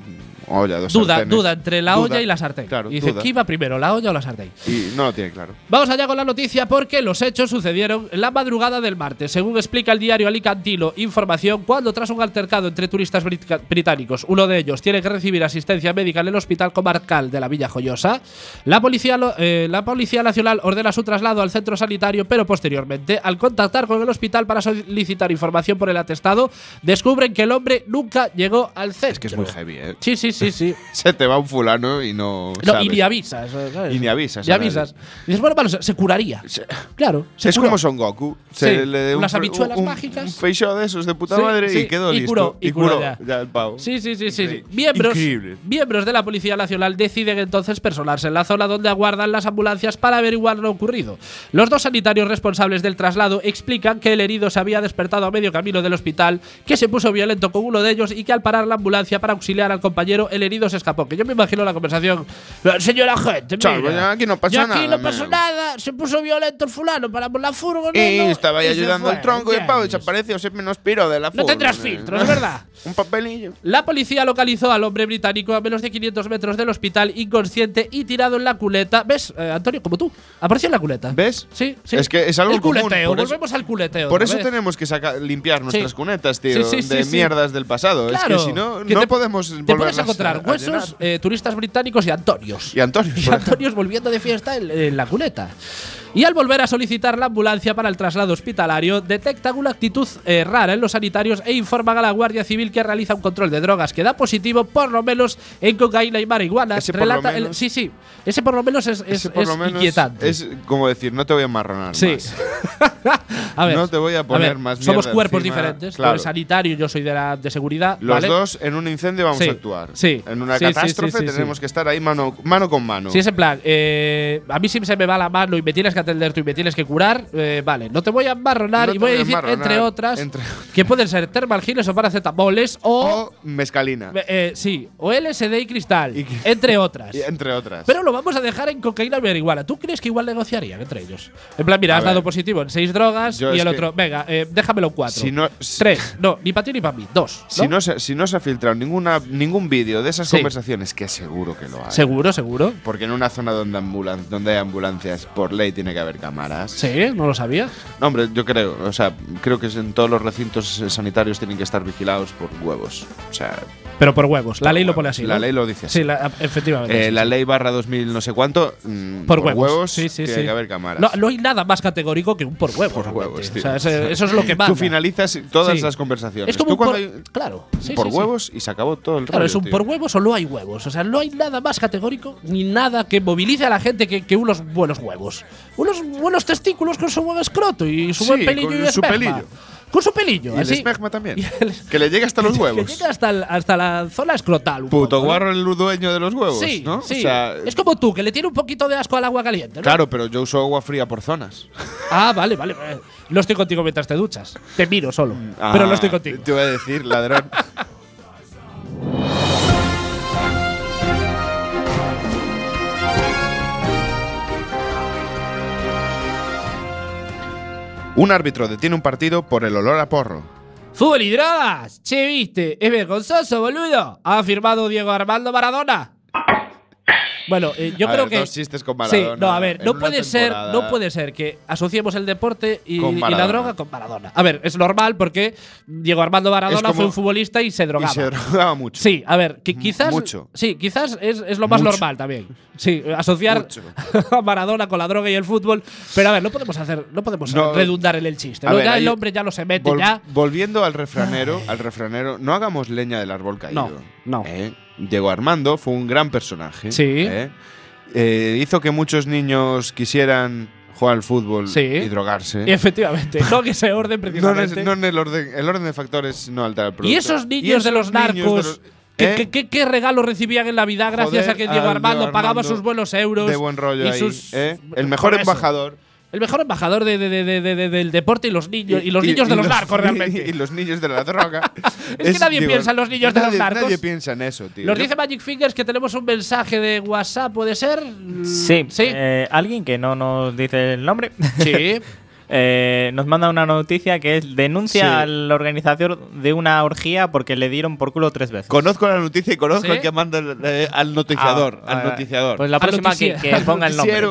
olla, dos Duda, sartenes. duda entre la Duda. olla y la sartén. Claro, y dice, duda. ¿qué iba primero, la olla o la sartén? Y no lo tiene claro. Vamos allá con la noticia porque los hechos sucedieron la madrugada del martes, según explica el diario Alicantino Información, cuando tras un altercado entre turistas británicos, uno de ellos tiene que recibir asistencia médica en el hospital comarcal de la Villa Joyosa, la policía, lo- eh, la policía nacional ordena su traslado al centro sanitario, pero posteriormente, al contactar con el hospital para solicitar información por el atestado, descubren que el hombre nunca llegó al centro. Es que es muy heavy, ¿eh? Sí, sí, sí, sí. Se te va un fulano y no. No, sabes. y ni avisas. ¿sabes? Y ni avisas Ni. Y dices, bueno, vale, se, se curaría. Claro. Se es curó. como Son Goku. Sí, Se le dio unas un, habichuelas un, mágicas. Un feixó de esos de puta Sí, madre sí, y quedó y listo. curó, y curó ya. el pavo. Sí, sí, sí, sí. Miembros, Increíble. miembros de la Policía Nacional deciden entonces personarse en la zona donde aguardan las ambulancias para averiguar lo ocurrido. Los dos sanitarios responsables del traslado explican que el herido se había despertado a medio camino del hospital, que se puso violento con uno de ellos y que al parar la ambulancia para auxiliar al compañero, el herido se escapó. Que yo me imagino la conversación. Señora Chaval, mira, aquí no pasó yo aquí nada, no pasó nada, se puso violento el fulano, paramos la furgoneta. Y estaba ahí ayudando al tronco y el pavo desapareció. Se menos piro de la No tendrás furgoneta. filtros, ¿verdad? Un papelillo. La policía localizó al hombre británico a menos de 500 metros del hospital, inconsciente y tirado en la culeta. ¿Ves, eh, Antonio? Como tú. Apareció en la culeta. ¿Ves? Sí, sí. Es que es algo El común, culeteo. Volvemos al culeteo. Por eso tenemos que saca- limpiar nuestras Sí. cunetas, tío, Sí, sí, sí, de mierdas del pasado. Claro, es que si no, no te- podemos volverlas encontrar huesos, eh, turistas británicos y Antonios. Y Antonios, Y. Antonios volviendo de fiesta en, en la culeta. Y al volver a solicitar la ambulancia para el traslado hospitalario, detectan una actitud eh, rara en los sanitarios e informan a la Guardia Civil que realiza un control de drogas que da positivo por lo menos en cocaína y marihuana. Ese por lo Relata el- menos- sí, sí. Ese por lo menos es, es- es lo menos inquietante. Es como decir, no te voy a marronar Sí. más. a ver, No te voy a poner ver, más Somos cuerpos encima, diferentes. Tú claro. eres sanitario, yo soy de la de seguridad. Los ¿vale? dos en un incendio vamos Sí, a actuar. sí. En una Sí, sí, catástrofe sí, sí, tenemos sí. que estar ahí mano, mano con mano. Si es en plan, eh, a mí si se me va la mano y me tienes que atender tú y me tienes que curar, eh, vale, no te voy a embarronar No y voy a decir, embarronar, entre otras, entre- que pueden ser termalgiles o paracetamoles o, O mezcalina. eh, sí, o LSD y cristal, Y- entre otras. Y entre otras. Pero lo vamos a dejar en cocaína marihuana. ¿Tú crees que igual negociarían entre ellos? En plan, mira, A has ver. dado positivo en seis drogas Yo y el otro, venga, eh, déjamelo en cuatro. si no, Tres. No, ni para ti ni para mí. Dos. ¿no? Si no, se, si no se ha filtrado ninguna, ningún vídeo de esas Sí. conversaciones, que seguro que lo hay. Seguro, seguro. Porque en una zona donde, donde hay ambulancias, por ley tiene que haber cámaras. Sí, no lo sabía. No, hombre, yo creo, o sea, creo que en todos los recintos sanitarios tienen que estar vigilados por huevos. O sea, Pero por huevos. La Por ley lo huevos. pone así. La ¿no? ley lo dice así. Sí, la- efectivamente. eh, sí, la ley barra 2000 no sé cuánto, mm, Por, huevos. Sí, sí, tiene que haber cámaras. No, no hay nada más categórico que un por huevos. Por huevos, O tío. sea, ese- eso es lo que manda. Tú finalizas todas las conversaciones. Es como Tú un por, hay- Claro. por huevos y se acabó todo el Claro, rollo, es un tío. por huevos o no hay huevos. O sea, no hay nada más categórico ni nada que movilice a la gente que, que unos buenos huevos. Unos buenos testículos con su buen escroto y su Sí, buen pelillo con y su pelillo. Con su pelillo. Y el así. esperma también. El- Que le llegue hasta los que huevos. llega hasta, el- hasta la zona escrotal. un Puto poco, ¿no? guarro el dueño de los huevos, Sí, ¿no? sí. O sea, es como tú, que le tiene un poquito de asco al agua caliente. ¿no? Claro, pero yo uso agua fría por zonas. Ah, vale, vale. No estoy contigo mientras te duchas. Te miro solo. pero Ah, no estoy contigo. Te iba a decir, ladrón. Un árbitro detiene un partido por el olor a porro. Fútbol y drogas. Che, viste. Es vergonzoso, boludo. Ha firmado Diego Armando Maradona. Bueno, eh, yo A creo ver, que. dos chistes con Sí, no, a ver, no puede ser, no puede ser que asociemos el deporte y, la droga con Maradona. A ver, es normal porque Diego Armando Maradona fue un futbolista y se drogaba. Y se drogaba mucho. Sí, a ver, que quizás. mucho. Sí, quizás es, es lo más Mucho. normal también. Sí, asociar Mucho. a Maradona con la droga y el fútbol. Pero a ver, no podemos hacer, no podemos No. redundar en el chiste. A ¿no? ver, ya el hombre ya no se mete, Vol- ya. Volviendo al refranero, al refranero, no hagamos leña del árbol caído. No, no. ¿eh? Diego Armando fue un gran personaje. Sí. ¿eh? Eh, hizo que muchos niños quisieran jugar al fútbol Sí. y drogarse. Y efectivamente, no en ese orden precisamente. no en el orden, el orden de factores no altera el producto. y esos niños de los de narcos. los- ¿Qué, ¿eh? qué- qué- qué regalo recibían en la vida gracias Joder, a que Diego Armando Diego pagaba sus buenos euros? de buen rollo y ahí, ¿eh? El mejor embajador. El mejor embajador de- de- de- de- de- de- del deporte y los niños. Y, los niños de los narcos, realmente. Y, los niños de la droga. Es que nadie piensa en los niños de los narcos. Nadie piensa en eso, tío. Nos dice Magic Fingers que tenemos un mensaje de WhatsApp, ¿puede ser? Sí. Sí. eh, Alguien que no nos dice el nombre. Sí. Eh, nos manda una noticia que es denuncia Sí. al organizador de una orgía porque le dieron por culo tres veces. Conozco la noticia y conozco ¿Sí? al que manda el- eh, al noticiador. Ah, al noticiador. Pues la próxima que, que ponga el nombre.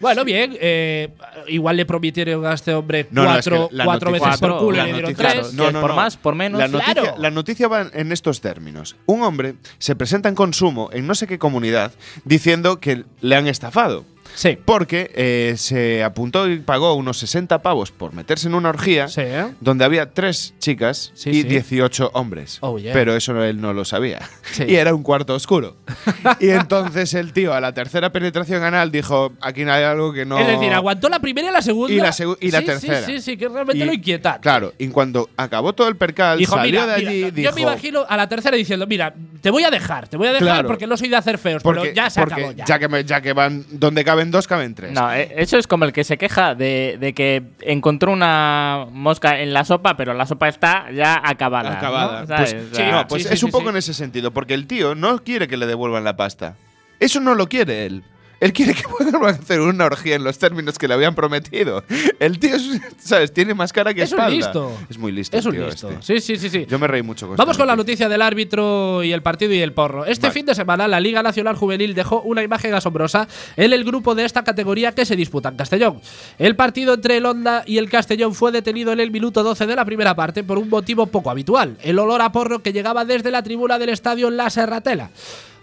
Bueno, bien. eh, igual le prometieron a este hombre No, no, es cuatro, que la cuatro veces por culo y le dieron noticia- tres. claro. por más, por menos. La noticia, Claro. la noticia va en estos términos. Un hombre se presenta en consumo en no sé qué comunidad diciendo que le han estafado. Sí. Porque eh, se apuntó y pagó unos 60 pavos por meterse en una orgía Sí, ¿eh? donde había tres chicas Sí, y sí. 18 hombres. Oh, yeah. Pero eso él no lo sabía. Y era un cuarto oscuro. y entonces el tío a la tercera penetración anal dijo, aquí no hay algo que no... Es decir, aguantó la primera y la segunda. Y la segu- y la tercera. Sí, sí, sí, que realmente Y- lo inquietante. Claro, y cuando acabó todo el percal, Dijo, salió mira, de mira, allí yo dijo... me imagino a la tercera diciendo, mira, te voy a dejar, te voy a dejar Claro. porque no soy de hacer feos, Porque, pero ya se acabó ya. que, me- ya que van donde caben dos, caben tres. No, eh, eso es como el que se queja de, de que encontró una mosca en la sopa, pero la sopa está ya acabada. Acabada. Pues, sea, no, pues sí, sí, es un sí, poco sí. en ese sentido, porque el tío no quiere que le devuelvan la pasta. Eso no lo quiere él. Él quiere que vuelvan a hacer una orgía en los términos que le habían prometido. El tío, es- ¿sabes? Tiene más cara que Es un espalda. listo. Es muy listo. Es un tío, listo. este. Sí, sí, sí, sí. Yo me reí mucho con Vamos esta con la noticia del árbitro y el partido y el porro. Este Vale. fin de semana la Liga Nacional Juvenil dejó una imagen asombrosa en el grupo de esta categoría que se disputa en Castellón. El partido entre el Honda y el Castellón fue detenido en el minuto 12 de la primera parte por un motivo poco habitual, el olor a porro que llegaba desde la tribuna del estadio La Serratela.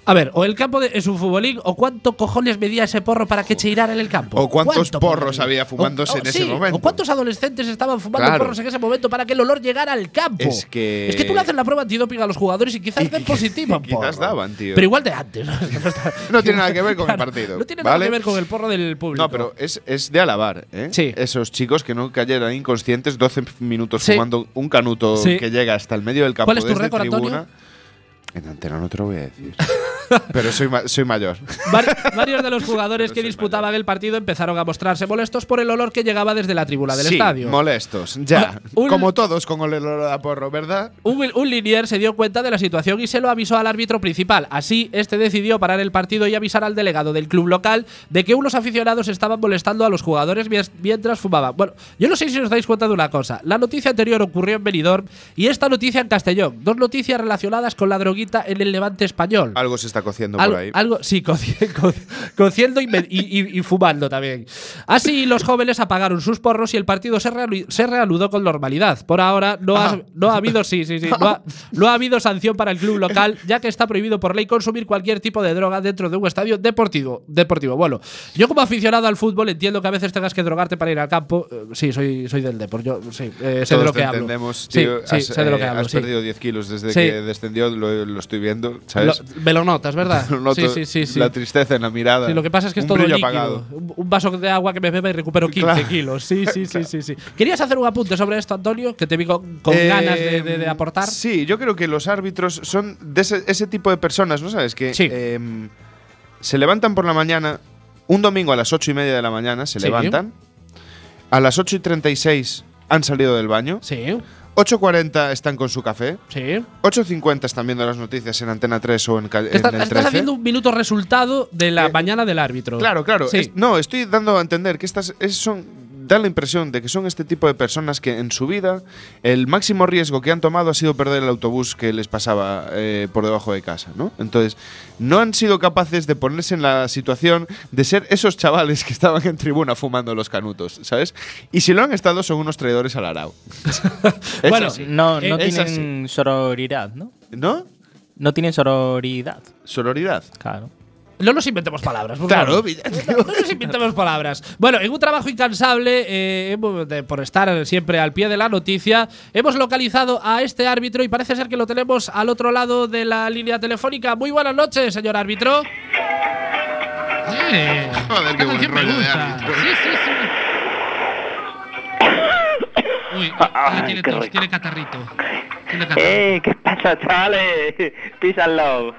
A ver, o el campo de, es un futbolín, o cuánto cojones medía ese porro para que cheirara en el campo. O cuántos ¿Cuánto porros porro? había fumándose O- en ese momento. O cuántos adolescentes estaban fumando Claro. porros en ese momento para que el olor llegara al campo. Es que- Es que tú le haces la prueba antidoping a los jugadores y quizás Y den positivo. quizás porro. daban, tío. Pero igual de antes. No tiene nada que ver con el partido, No tiene nada ¿vale? que ver con el porro del público. No, pero es, es de alabar, ¿eh? Sí. Esos chicos que no cayeran inconscientes 12 minutos Sí. fumando un canuto Sí. que llega hasta el medio del campo ¿Cuál es tu récord, tribuna. Antonio? En antena no te lo voy a decir. Pero soy, ma- soy mayor. Vari- varios de los jugadores que disputaban el partido empezaron a mostrarse molestos por el olor que llegaba desde la tribuna del sí, estadio. molestos. Ya. Un- Como todos con el olor a porro, ¿verdad? Un, un linier se dio cuenta de la situación y se lo avisó al árbitro principal. Así, este decidió parar el partido y avisar al delegado del club local de que unos aficionados estaban molestando a los jugadores mientras fumaban. Bueno, yo no sé si os dais cuenta de una cosa. La noticia anterior ocurrió en Benidorm y esta noticia en Castellón. Dos noticias relacionadas con la droguita en el levante español. Algo se está cociendo Al- por ahí. Algo, sí, coci- co- cociendo y, y- y- fumando también. Así, los jóvenes apagaron sus porros y el partido se, reanu- se reanudó con normalidad. Por ahora, no ha, no ha habido, sí, sí, sí, no ha, no ha habido sanción para el club local, ya que está prohibido por ley consumir cualquier tipo de droga dentro de un estadio deportivo. deportivo. Bueno, yo como aficionado al fútbol entiendo que a veces tengas que drogarte para ir al campo. Eh, Sí, soy, soy del deporte. Yo sí, eh, sé de lo que te hablo. entendemos, Sí, tío. sí, has, sé de lo que eh, hablo. has sí. perdido 10 kilos desde Sí. que descendió, lo, lo estoy viendo, ¿sabes? Lo- me lo notas, ¿verdad? Noto, sí, sí, sí, sí. La tristeza en la mirada. Sí, lo que pasa es que es un todo brillo líquido. apagado. Un, vaso de agua que me beba y recupero 15 Claro. kilos. Sí, sí, sí, sí, sí. ¿Querías hacer un apunte sobre esto, Antonio? Que te vi con, con Eh, ganas de, de- de aportar. Sí, yo creo que los árbitros son de ese, ese tipo de personas, ¿no sabes? Que Sí. em, se levantan por la mañana, un domingo a las ocho y media de la mañana se levantan, a las 8 y 36 han salido del baño, Sí, 8.40 están con su café, sí. 8.50 están viendo las noticias en Antena 3 o en, en Estás, el estás 13. haciendo un minuto resultado de la Eh, mañana del árbitro. Claro, claro. Sí. Es- no, estoy dando a entender que estas es- son. Da la impresión de que son este tipo de personas que en su vida el máximo riesgo que han tomado ha sido perder el autobús que les pasaba eh, por debajo de casa, ¿no? Entonces, no han sido capaces de ponerse en la situación de ser esos chavales que estaban en tribuna fumando los canutos, ¿sabes? Y si lo han estado, son unos traidores al arao. Bueno, así. No, no es tienen sororidad, ¿no? ¿No? No tienen sororidad. Sororidad. Claro. No nos inventemos palabras. por Claro, favor. No, no nos inventemos palabras. Bueno, en un trabajo incansable, eh, por estar siempre al pie de la noticia, hemos localizado a este árbitro y parece ser que lo tenemos al otro lado de la línea telefónica. Muy buenas noches, señor árbitro. Eh, Joder, esta qué buen canción me rollo de gusta. árbitro. Sí, sí, Uy, Ay, tiene qué tos, tiene catarrito. Tiene catarrito. ¡Eh! ¿Qué pasa, chavales? And love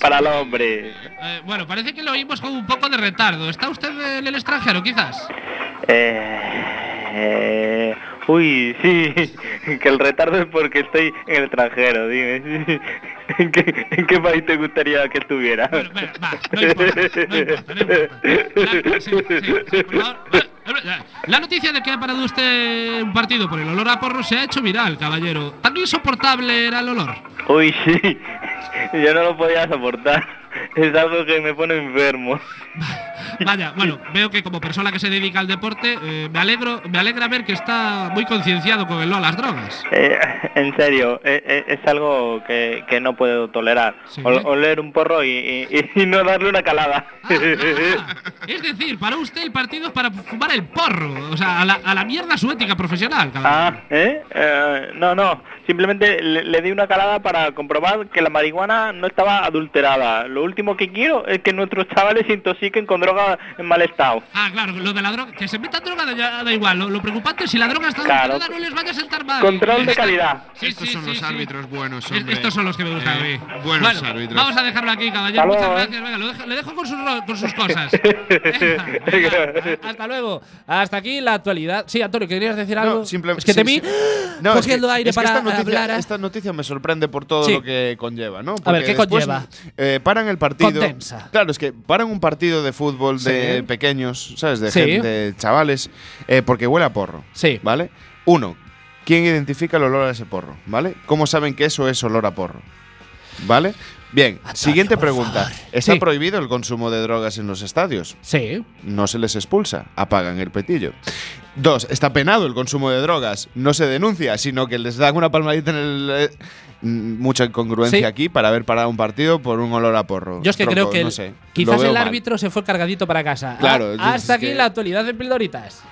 para el hombre. Eh, bueno, parece que lo oímos con un poco de retardo. ¿Está usted en el extranjero, quizás? Eh, eh, uy, sí, que el retardo es porque estoy en el extranjero, dime. ¿En qué, en qué país te gustaría que estuviera? Bueno, venga, va, no importa, no importa, no importa. La, sí, sí, sí, por favor. La- La noticia de que ha parado usted un partido por el olor a porro se ha hecho viral, caballero. ¿Tan insoportable era el olor? Uy, sí, yo no lo podía soportar. Es algo que me pone enfermo. Vaya, bueno, veo que como persona que se dedica al deporte, eh, me alegro, me alegra ver que está muy concienciado con el no a las drogas. Eh, en serio, eh, es algo que, que no puedo tolerar. Sí. Ol- oler un porro y, y- y no darle una calada. Ah, ah, es decir, para usted el partido es para fumar el porro. O sea, a la, a la mierda su ética profesional. Ah, ¿eh? Eh, No, no. Simplemente le, le di una calada para comprobar que la marihuana no estaba adulterada. Lo último que quiero es que nuestros chavales se intoxiquen con droga en mal estado. Ah, claro, lo de la droga. Que se metan droga ya da igual. Lo, lo preocupante es si la droga está Claro. adulterada no les vaya a sentar mal. Control de calidad. Sí, Estos sí, son sí, los sí. árbitros buenos, Es- hombre. Estos son los que me gustan a Eh, mí. buenos Bueno, árbitros. Vamos a dejarlo aquí, caballero. Hasta Muchas luego, gracias. Venga, lo dejo, le dejo con sus, con sus cosas. Venga, venga, hasta luego. Hasta aquí la actualidad. Sí, Antonio, ¿querías decir algo? No, simplemente. es que te vi No, es cogiendo que- aire es que para esta noticia, hablar. a- esta noticia me sorprende por todo Sí. lo que conlleva, ¿no? A ver, ¿qué después, conlleva? eh, paran el partido. Claro, es que paran un partido de fútbol de pequeños, ¿sabes? De Sí. gente, de chavales, eh, porque huele a porro. Sí. ¿Vale? Uno, ¿quién identifica el olor a ese porro? ¿Vale? ¿Cómo saben que eso es olor a porro? ¿Vale? Bien, Antonio, siguiente pregunta. favor. ¿Está Sí. prohibido el consumo de drogas en los estadios? Sí. no se les expulsa, apagan el petillo. Dos, está penado el consumo de drogas, no se denuncia, sino que les dan una palmadita en el... eh, mm, mucha incongruencia Sí. aquí para haber parado un partido por un olor a porro. Yo es que creo que no el- sé, lo quizás el mal. árbitro se fue cargadito para casa. Claro, Ah, hasta aquí que- la actualidad de Pildoritas.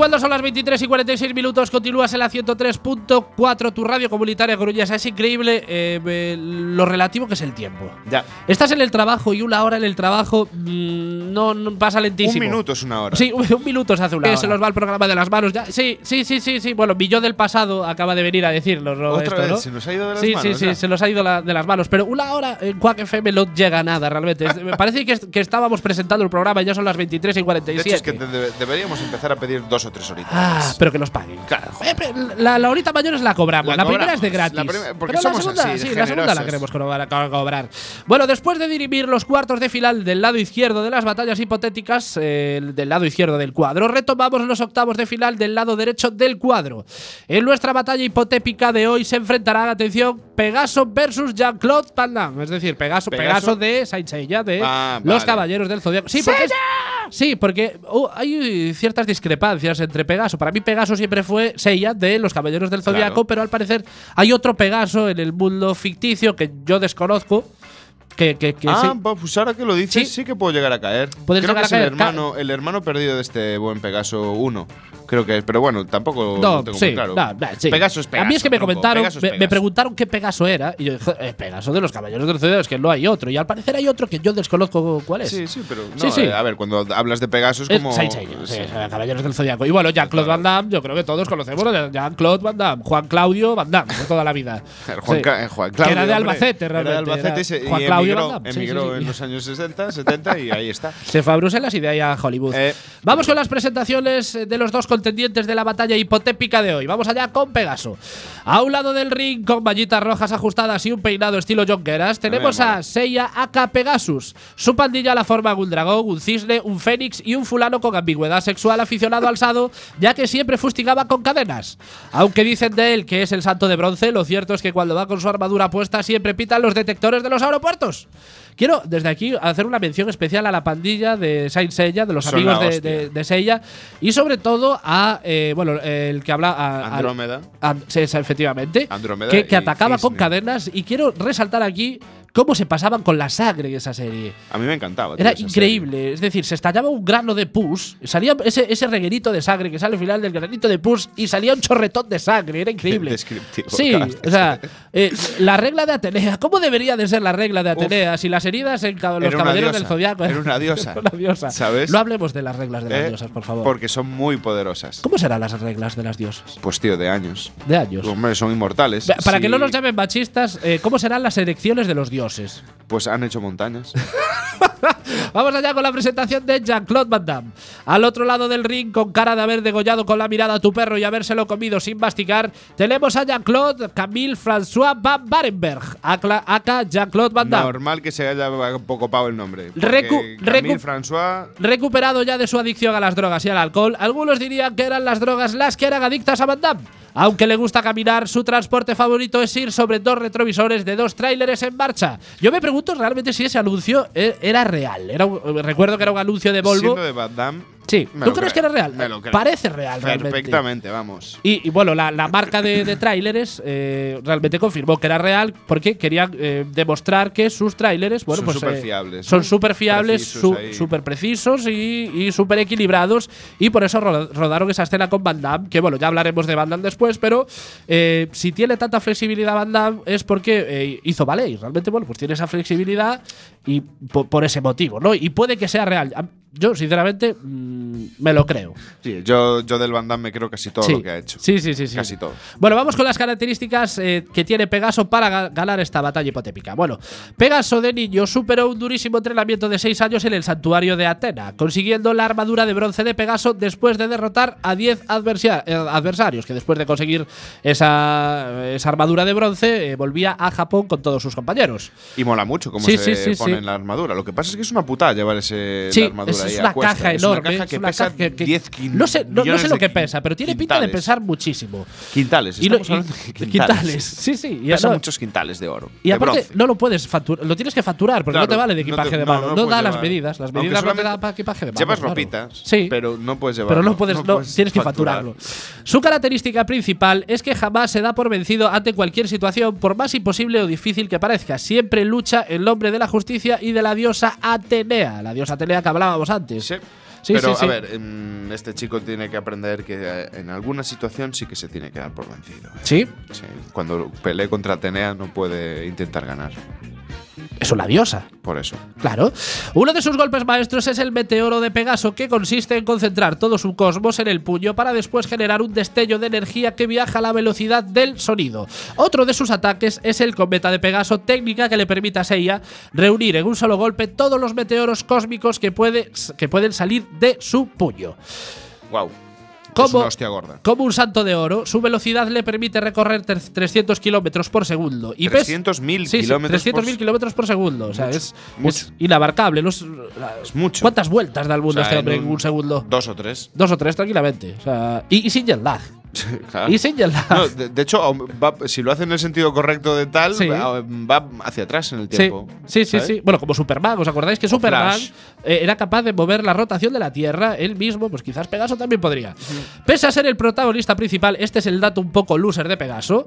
Cuando son las 23 y 46 minutos, continúas en la 103.4, tu radio comunitaria coruñesa. Es increíble eh, eh, lo relativo que es el tiempo. Ya. Estás en el trabajo y una hora en el trabajo mm, no, no pasa lentísimo. Un minuto es una hora. Sí, un, un minuto se hace una Que hora. se nos va el programa de las manos ya. Sí, sí, sí, sí, sí. Bueno, mi yo del pasado acaba de venir a decirnos ¿no? Otra esto, vez, ¿no? se nos ha ido de las sí, manos. Sí, sí, ya. se nos ha ido la- de las manos. Pero una hora en Quack FM no llega a nada, realmente. Me parece que, es- que estábamos presentando el programa y ya son las 23 y De 47. hecho, es que de- deberíamos empezar a pedir dos o tres horitas. Ah, pero que nos paguen. Claro, Eh, la, la horita mayores la cobramos. La, La primera es de gratis. La prim- porque pero somos la segunda, así, sí, la segunda la queremos cobrar, co- cobrar. Bueno, después de dirimir los cuartos de final del lado izquierdo de las batallas hipotéticas, eh, el del lado izquierdo del cuadro, retomamos los octavos de final del lado derecho del cuadro. En nuestra batalla hipotética de hoy se enfrentarán, atención, Pegaso versus Jean-Claude Van Damme. Es decir, Pegaso, Pegaso, Pegaso de Saint Seiya, de Ah, los vale. Caballeros del Zodiaco. Sí, porque es- Sí, porque uh, hay ciertas discrepancias entre Pegaso. Para mí Pegaso siempre fue Seiya de los Caballeros del Zodiaco, Claro. pero al parecer hay otro Pegaso en el mundo ficticio que yo desconozco. Que, que, que ah, sí. pues ahora que lo dices, Sí. sí, que puedo llegar a caer. Puedes Creo llegar que a es el hermano, el hermano perdido de este buen Pegaso 1. Creo que es, pero bueno, tampoco No, tengo sí, muy claro. no, sí. Pegaso es Pegaso. A mí es que me tronco, comentaron, Pegaso es me, preguntaron qué Pegaso era. Y yo dije, "Eh, Pegaso de los Caballeros del Zodiaco, es que no hay otro. Y al parecer hay otro que yo desconozco cuál es. Sí, sí, pero no, Sí, sí. eh, a ver, cuando hablas de Pegaso es Es como eh, Caballeros del Zodiaco. Y bueno, Jean-Claude Van Damme, yo creo que todos conocemos a Jean-Claude Van Damme, Juan Claudio Van Damme, de toda la vida. Juan, eh, Juan Que Claudio, era de. Albacete, Era de realmente, Albacete era y se- Juan y Claudio emigró, Van Damme, emigró en los años 60, 70 y ahí está. Se fue a Bruselas y de ahí a Hollywood. Vamos con las presentaciones de los dos contendientes de la batalla hipotética de hoy. Vamos allá con Pegaso. A un lado del ring, con mallitas rojas ajustadas y un peinado estilo Jonqueras, tenemos mola. a Seiya Aka Pegasus. Su pandilla la forma un dragón, un cisne, un fénix y un fulano con ambigüedad sexual aficionado al sado, ya que siempre fustigaba con cadenas. Aunque dicen de él que es el santo de bronce, lo cierto es que cuando va con su armadura puesta siempre pitan los detectores de los aeropuertos. Quiero desde aquí hacer una mención especial a la pandilla de Saint Seiya, de los Son amigos de, de, de Seiya, y sobre todo a, eh, bueno, el que habla… a- Andrómeda. a- sí, efectivamente. Andrómeda que, atacaba con cadenas. Y quiero resaltar aquí cómo se pasaban con la sangre en esa serie. A mí me encantaba. tío, Era increíble. Es decir, se estallaba un grano de pus, salía ese, ese reguerito de sangre que sale al final del granito de pus y salía un chorretón de sangre. Era increíble. Sí, claro. o sea, eh, la regla de Atenea. ¿Cómo debería de ser la regla de Atenea si las heridas en los Era caballeros del zodiaco era una diosa, una diosa. ¿sabes? No hablemos de las reglas de las ¿eh? diosas, por favor. Porque son muy poderosas. ¿Cómo serán las reglas de las diosas? Pues tío, de años. De años. Hombre, son inmortales. Para Sí, que no nos llamen machistas, eh, ¿cómo serán las erecciones de los dioses? Pues han hecho montañas. Vamos allá con la presentación de Jean-Claude Van Damme. Al otro lado del ring, con cara de haber degollado con la mirada a tu perro y habérselo comido sin masticar, tenemos a Jean-Claude Camille François Van Barenberg, aka Jean-Claude Van Damme. Normal que se haya un poco pavo el nombre. Recu- Camille recu- François. Recuperado ya de su adicción a las drogas y al alcohol, algunos dirían que eran las drogas las que eran adictas a Van Damme. Aunque le gusta caminar, su transporte favorito es ir sobre dos retrovisores de dos tráileres en marcha. Yo me pregunto realmente si ese anuncio e- era real. Recuerdo que era un anuncio de Volvo. De. Sí, me ¿tú crees creo, que era real? me lo creo. Parece real, realmente. Perfectamente, vamos. Y, y bueno, la, la marca de, de tráileres eh, realmente confirmó que era real porque querían eh, demostrar que sus tráileres bueno, Son pues, superfiables, son ¿no? súper fiables, súper precisos y, y súper equilibrados. Y por eso ro- rodaron esa escena con Van Damme, que bueno, ya hablaremos de Van Damme después, pero eh, si tiene tanta flexibilidad Van Damme es porque eh, hizo ballet. Y realmente, bueno, pues tiene esa flexibilidad y po- por, ese motivo, ¿no? Y puede que sea real. Yo, sinceramente, mm, me lo creo. Sí, yo, yo del Van Damme me creo casi todo Sí. lo que ha hecho. Sí, sí, sí, sí. Casi todo. Bueno, vamos con las características eh, que tiene Pegaso para ga- ganar esta batalla hipotética. Bueno, Pegaso de niño superó un durísimo entrenamiento de 6 años en el santuario de Atena, consiguiendo la armadura de bronce de Pegaso después de derrotar a 10 adversia- eh, adversarios, que después de conseguir esa, esa armadura de bronce eh, volvía a Japón con todos sus compañeros. Y mola mucho cómo Sí, se pone en la armadura. Lo que pasa es que es una putada llevar ese, la armadura es, ahí es a una caja Es enorme. Una caja es que una pesa caja que- que- 10 quin- no sé, no, no sé lo que pesa, pero tiene pinta de pesar muchísimo. Quintales. Y lo- y- quintales. quintales, sí, sí. Y Pesa no- muchos quintales de oro. Y de aparte, bronce. no lo puedes facturar, lo tienes que facturar, porque Claro, no te vale de equipaje de no, mano. no da las medidas. Las medidas no te da para equipaje de mano. Llevas claro. ropita, Sí. pero no puedes llevarlo. Pero no puedes, tienes que facturar. facturarlo. Su característica principal es que jamás se da por vencido ante cualquier situación, por más imposible o difícil que parezca. Siempre lucha en nombre de la justicia y de la diosa Atenea, la diosa Atenea que hablábamos antes. Sí. Sí, pero, sí, sí. a ver, em, este chico tiene que aprender que eh, en alguna situación sí que se tiene que dar por vencido. Sí, Sí, Cuando pelee contra Atenea no puede intentar ganar. Es una diosa. Por eso. Claro. Uno de sus golpes maestros es el meteoro de Pegaso, que consiste en concentrar todo su cosmos en el puño para después generar un destello de energía que viaja a la velocidad del sonido. Otro de sus ataques es el cometa de Pegaso, técnica que le permite a Seiya reunir en un solo golpe todos los meteoros cósmicos que, puede, que pueden salir de su puño. Wow. ¿Cómo? Es una hostia gorda. Como un santo de oro, su velocidad le permite recorrer tre- 300 kilómetros por segundo. Y pes- 300.000 Sí, sí, kilómetros por 300.000 kilómetros por segundo. O sea, es, inabarcable. Es, mucho. ¿Cuántas vueltas da el mundo O sea, este hombre en en un- un segundo? Dos o tres. Dos o tres tranquilamente. O sea, y, y sin jet lag. Claro. Y. No, de, de hecho, va- si lo hace en el sentido correcto de tal, Sí. va, va hacia atrás en el tiempo. sí, sí, ¿sabes? sí. Bueno, como Superman, ¿os acordáis que Superman Flash. eh, era capaz de mover la rotación de la Tierra él mismo? Pues quizás Pegaso también podría. Pese a ser el protagonista principal, este es el dato un poco loser de Pegaso,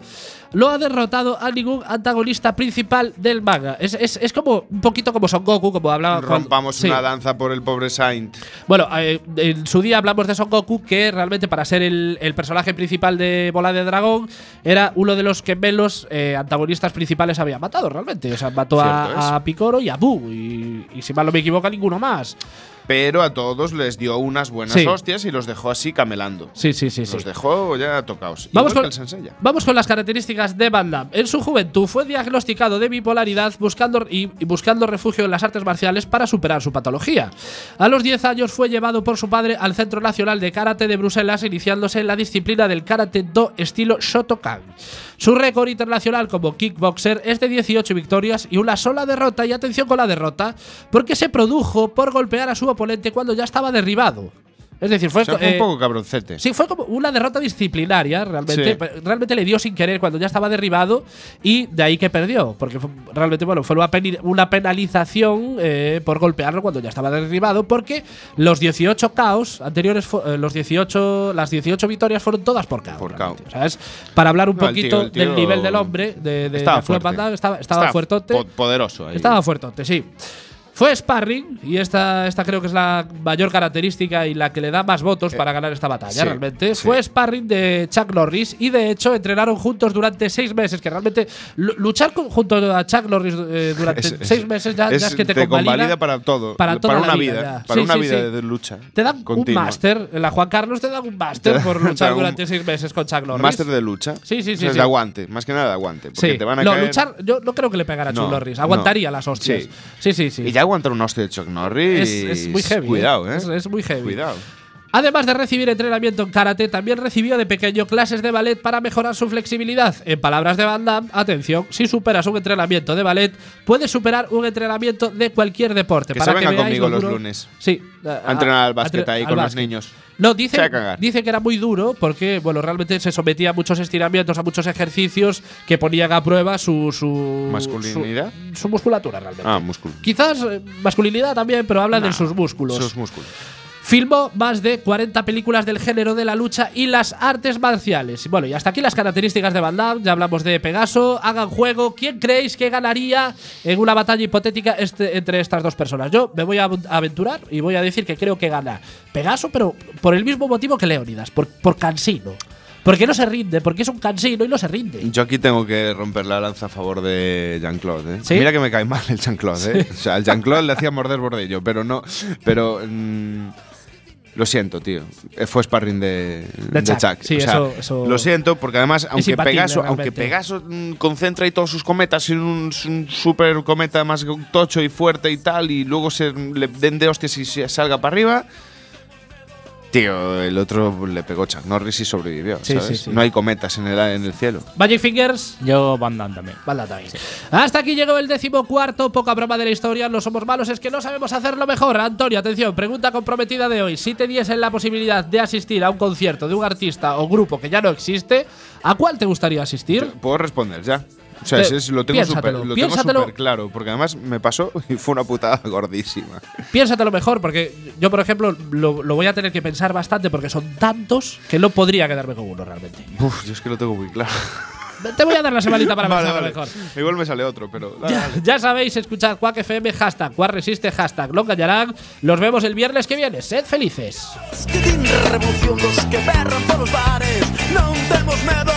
lo ha derrotado a ningún antagonista principal del manga. Es, es- es como un poquito como Son Goku, como hablaba cuando- Rompamos Sí. una danza por el pobre Saint. Bueno, eh, en su día hablamos de Son Goku, que realmente para ser el, el personaje principal de Bola de Dragón era uno de los que menos eh, antagonistas principales había matado realmente. O sea, mató a, a Picoro y a Boo. Y, y si mal no me equivoco, a ninguno más. Pero a todos les dio unas buenas Sí. hostias y los dejó así camelando. Sí, sí, sí. sí. Los dejó ya tocados. Vamos con, vamos con las características de Van Damme. En su juventud fue diagnosticado de bipolaridad buscando, y, y buscando refugio en las artes marciales para superar su patología. A los 10 años fue llevado por su padre al Centro Nacional de Karate de Bruselas, iniciándose en la disciplina del Karate Do estilo Shotokan. Su récord internacional como kickboxer es de 18 victorias y una sola derrota. Y atención con la derrota, porque se produjo por golpear a su oponente cuando ya estaba derribado. Es decir, fue, O sea, fue eh, un poco cabroncete. Sí, fue como una derrota disciplinaria, realmente. Sí. Realmente le dio sin querer cuando ya estaba derribado y de ahí que perdió. Porque fue- realmente, bueno, fue una, penalización eh, por golpearlo cuando ya estaba derribado. Porque los 18 caos anteriores, eh, los 18, las 18 victorias fueron todas por KO. Por. KO. O sea, es para hablar un No, el poquito tío- el tío del nivel del hombre, de, de, estaba de fuerte. Damme, estaba, estaba fuertote. po- poderoso ahí. Estaba fuertote, sí. Fue sparring, y esta, esta creo que es la mayor característica y la que le da más votos para ganar esta batalla, sí, realmente. sí. Fue sparring de Chuck Norris y de hecho entrenaron juntos durante seis meses, que realmente lu- luchar con- junto a Chuck Norris eh, durante Es- seis meses ya, ya es que te, convalida. para todo. para toda una vida. Para Sí, una vida de lucha. Te dan continua. un máster, la Juan Carlos te dan un máster Te por te luchar durante seis meses con Chuck Norris. Máster de lucha. Sí, sí, sí, O sea, es sí. de aguante. Más que nada de aguante. Porque te van a no, caer- luchar, yo no creo que le pegara a Chuck No, Norris. no. Aguantaría las hostias. Sí. Sí, sí, sí. Y ya aguantar un hostia de Chuck Norris. Es, es muy heavy. Cuidado, ¿eh? Es, es muy heavy. Cuidado. Además de recibir entrenamiento en karate, también recibió de pequeño clases de ballet para mejorar su flexibilidad. En palabras de Van Damme, atención, si superas un entrenamiento de ballet, puedes superar un entrenamiento de cualquier deporte. Que para se venga que veáis conmigo lo los lunes. Sí. A entrenar al básquet ahí al con los niños. No, dice, dice que era muy duro porque, bueno, realmente se sometía a muchos estiramientos, a muchos ejercicios que ponían a prueba su. su ¿Masculinidad? Su, su musculatura, realmente. Ah, músculo. Quizás eh, masculinidad también, pero habla de sus músculos. Sus músculos. Filmó más de 40 películas del género de la lucha y las artes marciales. Bueno, y hasta aquí las características de Van Damme. Ya hablamos de Pegaso. Hagan juego. ¿Quién creéis que ganaría en una batalla hipotética este- entre estas dos personas? Yo me voy a aventurar y voy a decir que creo que gana Pegaso, pero por el mismo motivo que Leónidas, por, por cansino. Porque no se rinde, porque es un cansino y no se rinde. Yo aquí tengo que romper la lanza a favor de Jean-Claude. ¿eh? ¿Sí? Mira que me cae mal el Jean-Claude. ¿eh? O sea, al Jean-Claude le hacía morder bordello, pero no. Pero. mm, lo siento, tío. Eh, Fue sparring de, De de Chuck. Chuck. Sí, O sea, eso- eso- Lo siento, porque además, aunque Pegaso, aunque. Pegaso mm, concentra y todos sus cometas en un, un super cometa más tocho y fuerte y tal, y luego se le den de hostias y se salga para arriba. Tío, el otro le pegó Chuck Norris y sobrevivió. Sí, ¿sabes? sí, sí. No hay cometas en el, en el cielo. Magic Fingers. Yo Van Damme también. Manda también. Hasta aquí llegó el decimocuarto, poca broma de la historia, no somos malos, es que no sabemos hacerlo mejor. Antonio, atención, pregunta comprometida de hoy. Si te diesen la posibilidad de asistir a un concierto de un artista o grupo que ya no existe, ¿a cuál te gustaría asistir? Puedo responder ya. O sea, Te- ese es- lo tengo súper claro, porque además me pasó y fue una putada gordísima. Piénsatelo mejor, porque yo, por ejemplo, lo, lo voy a tener que pensar bastante porque son tantos que no podría quedarme con uno realmente. Uf, yo es que lo tengo muy claro. Te voy a dar la semanita para Vale, pensarlo vale. mejor. Igual me sale otro, pero. dale, Ya, dale. ya sabéis, escuchad Quack FM, hashtag Quack Resiste, hashtag Lo Callarán. Los vemos el viernes que viene. Sed felices. que revolución dos que berran polos bares Non temos medo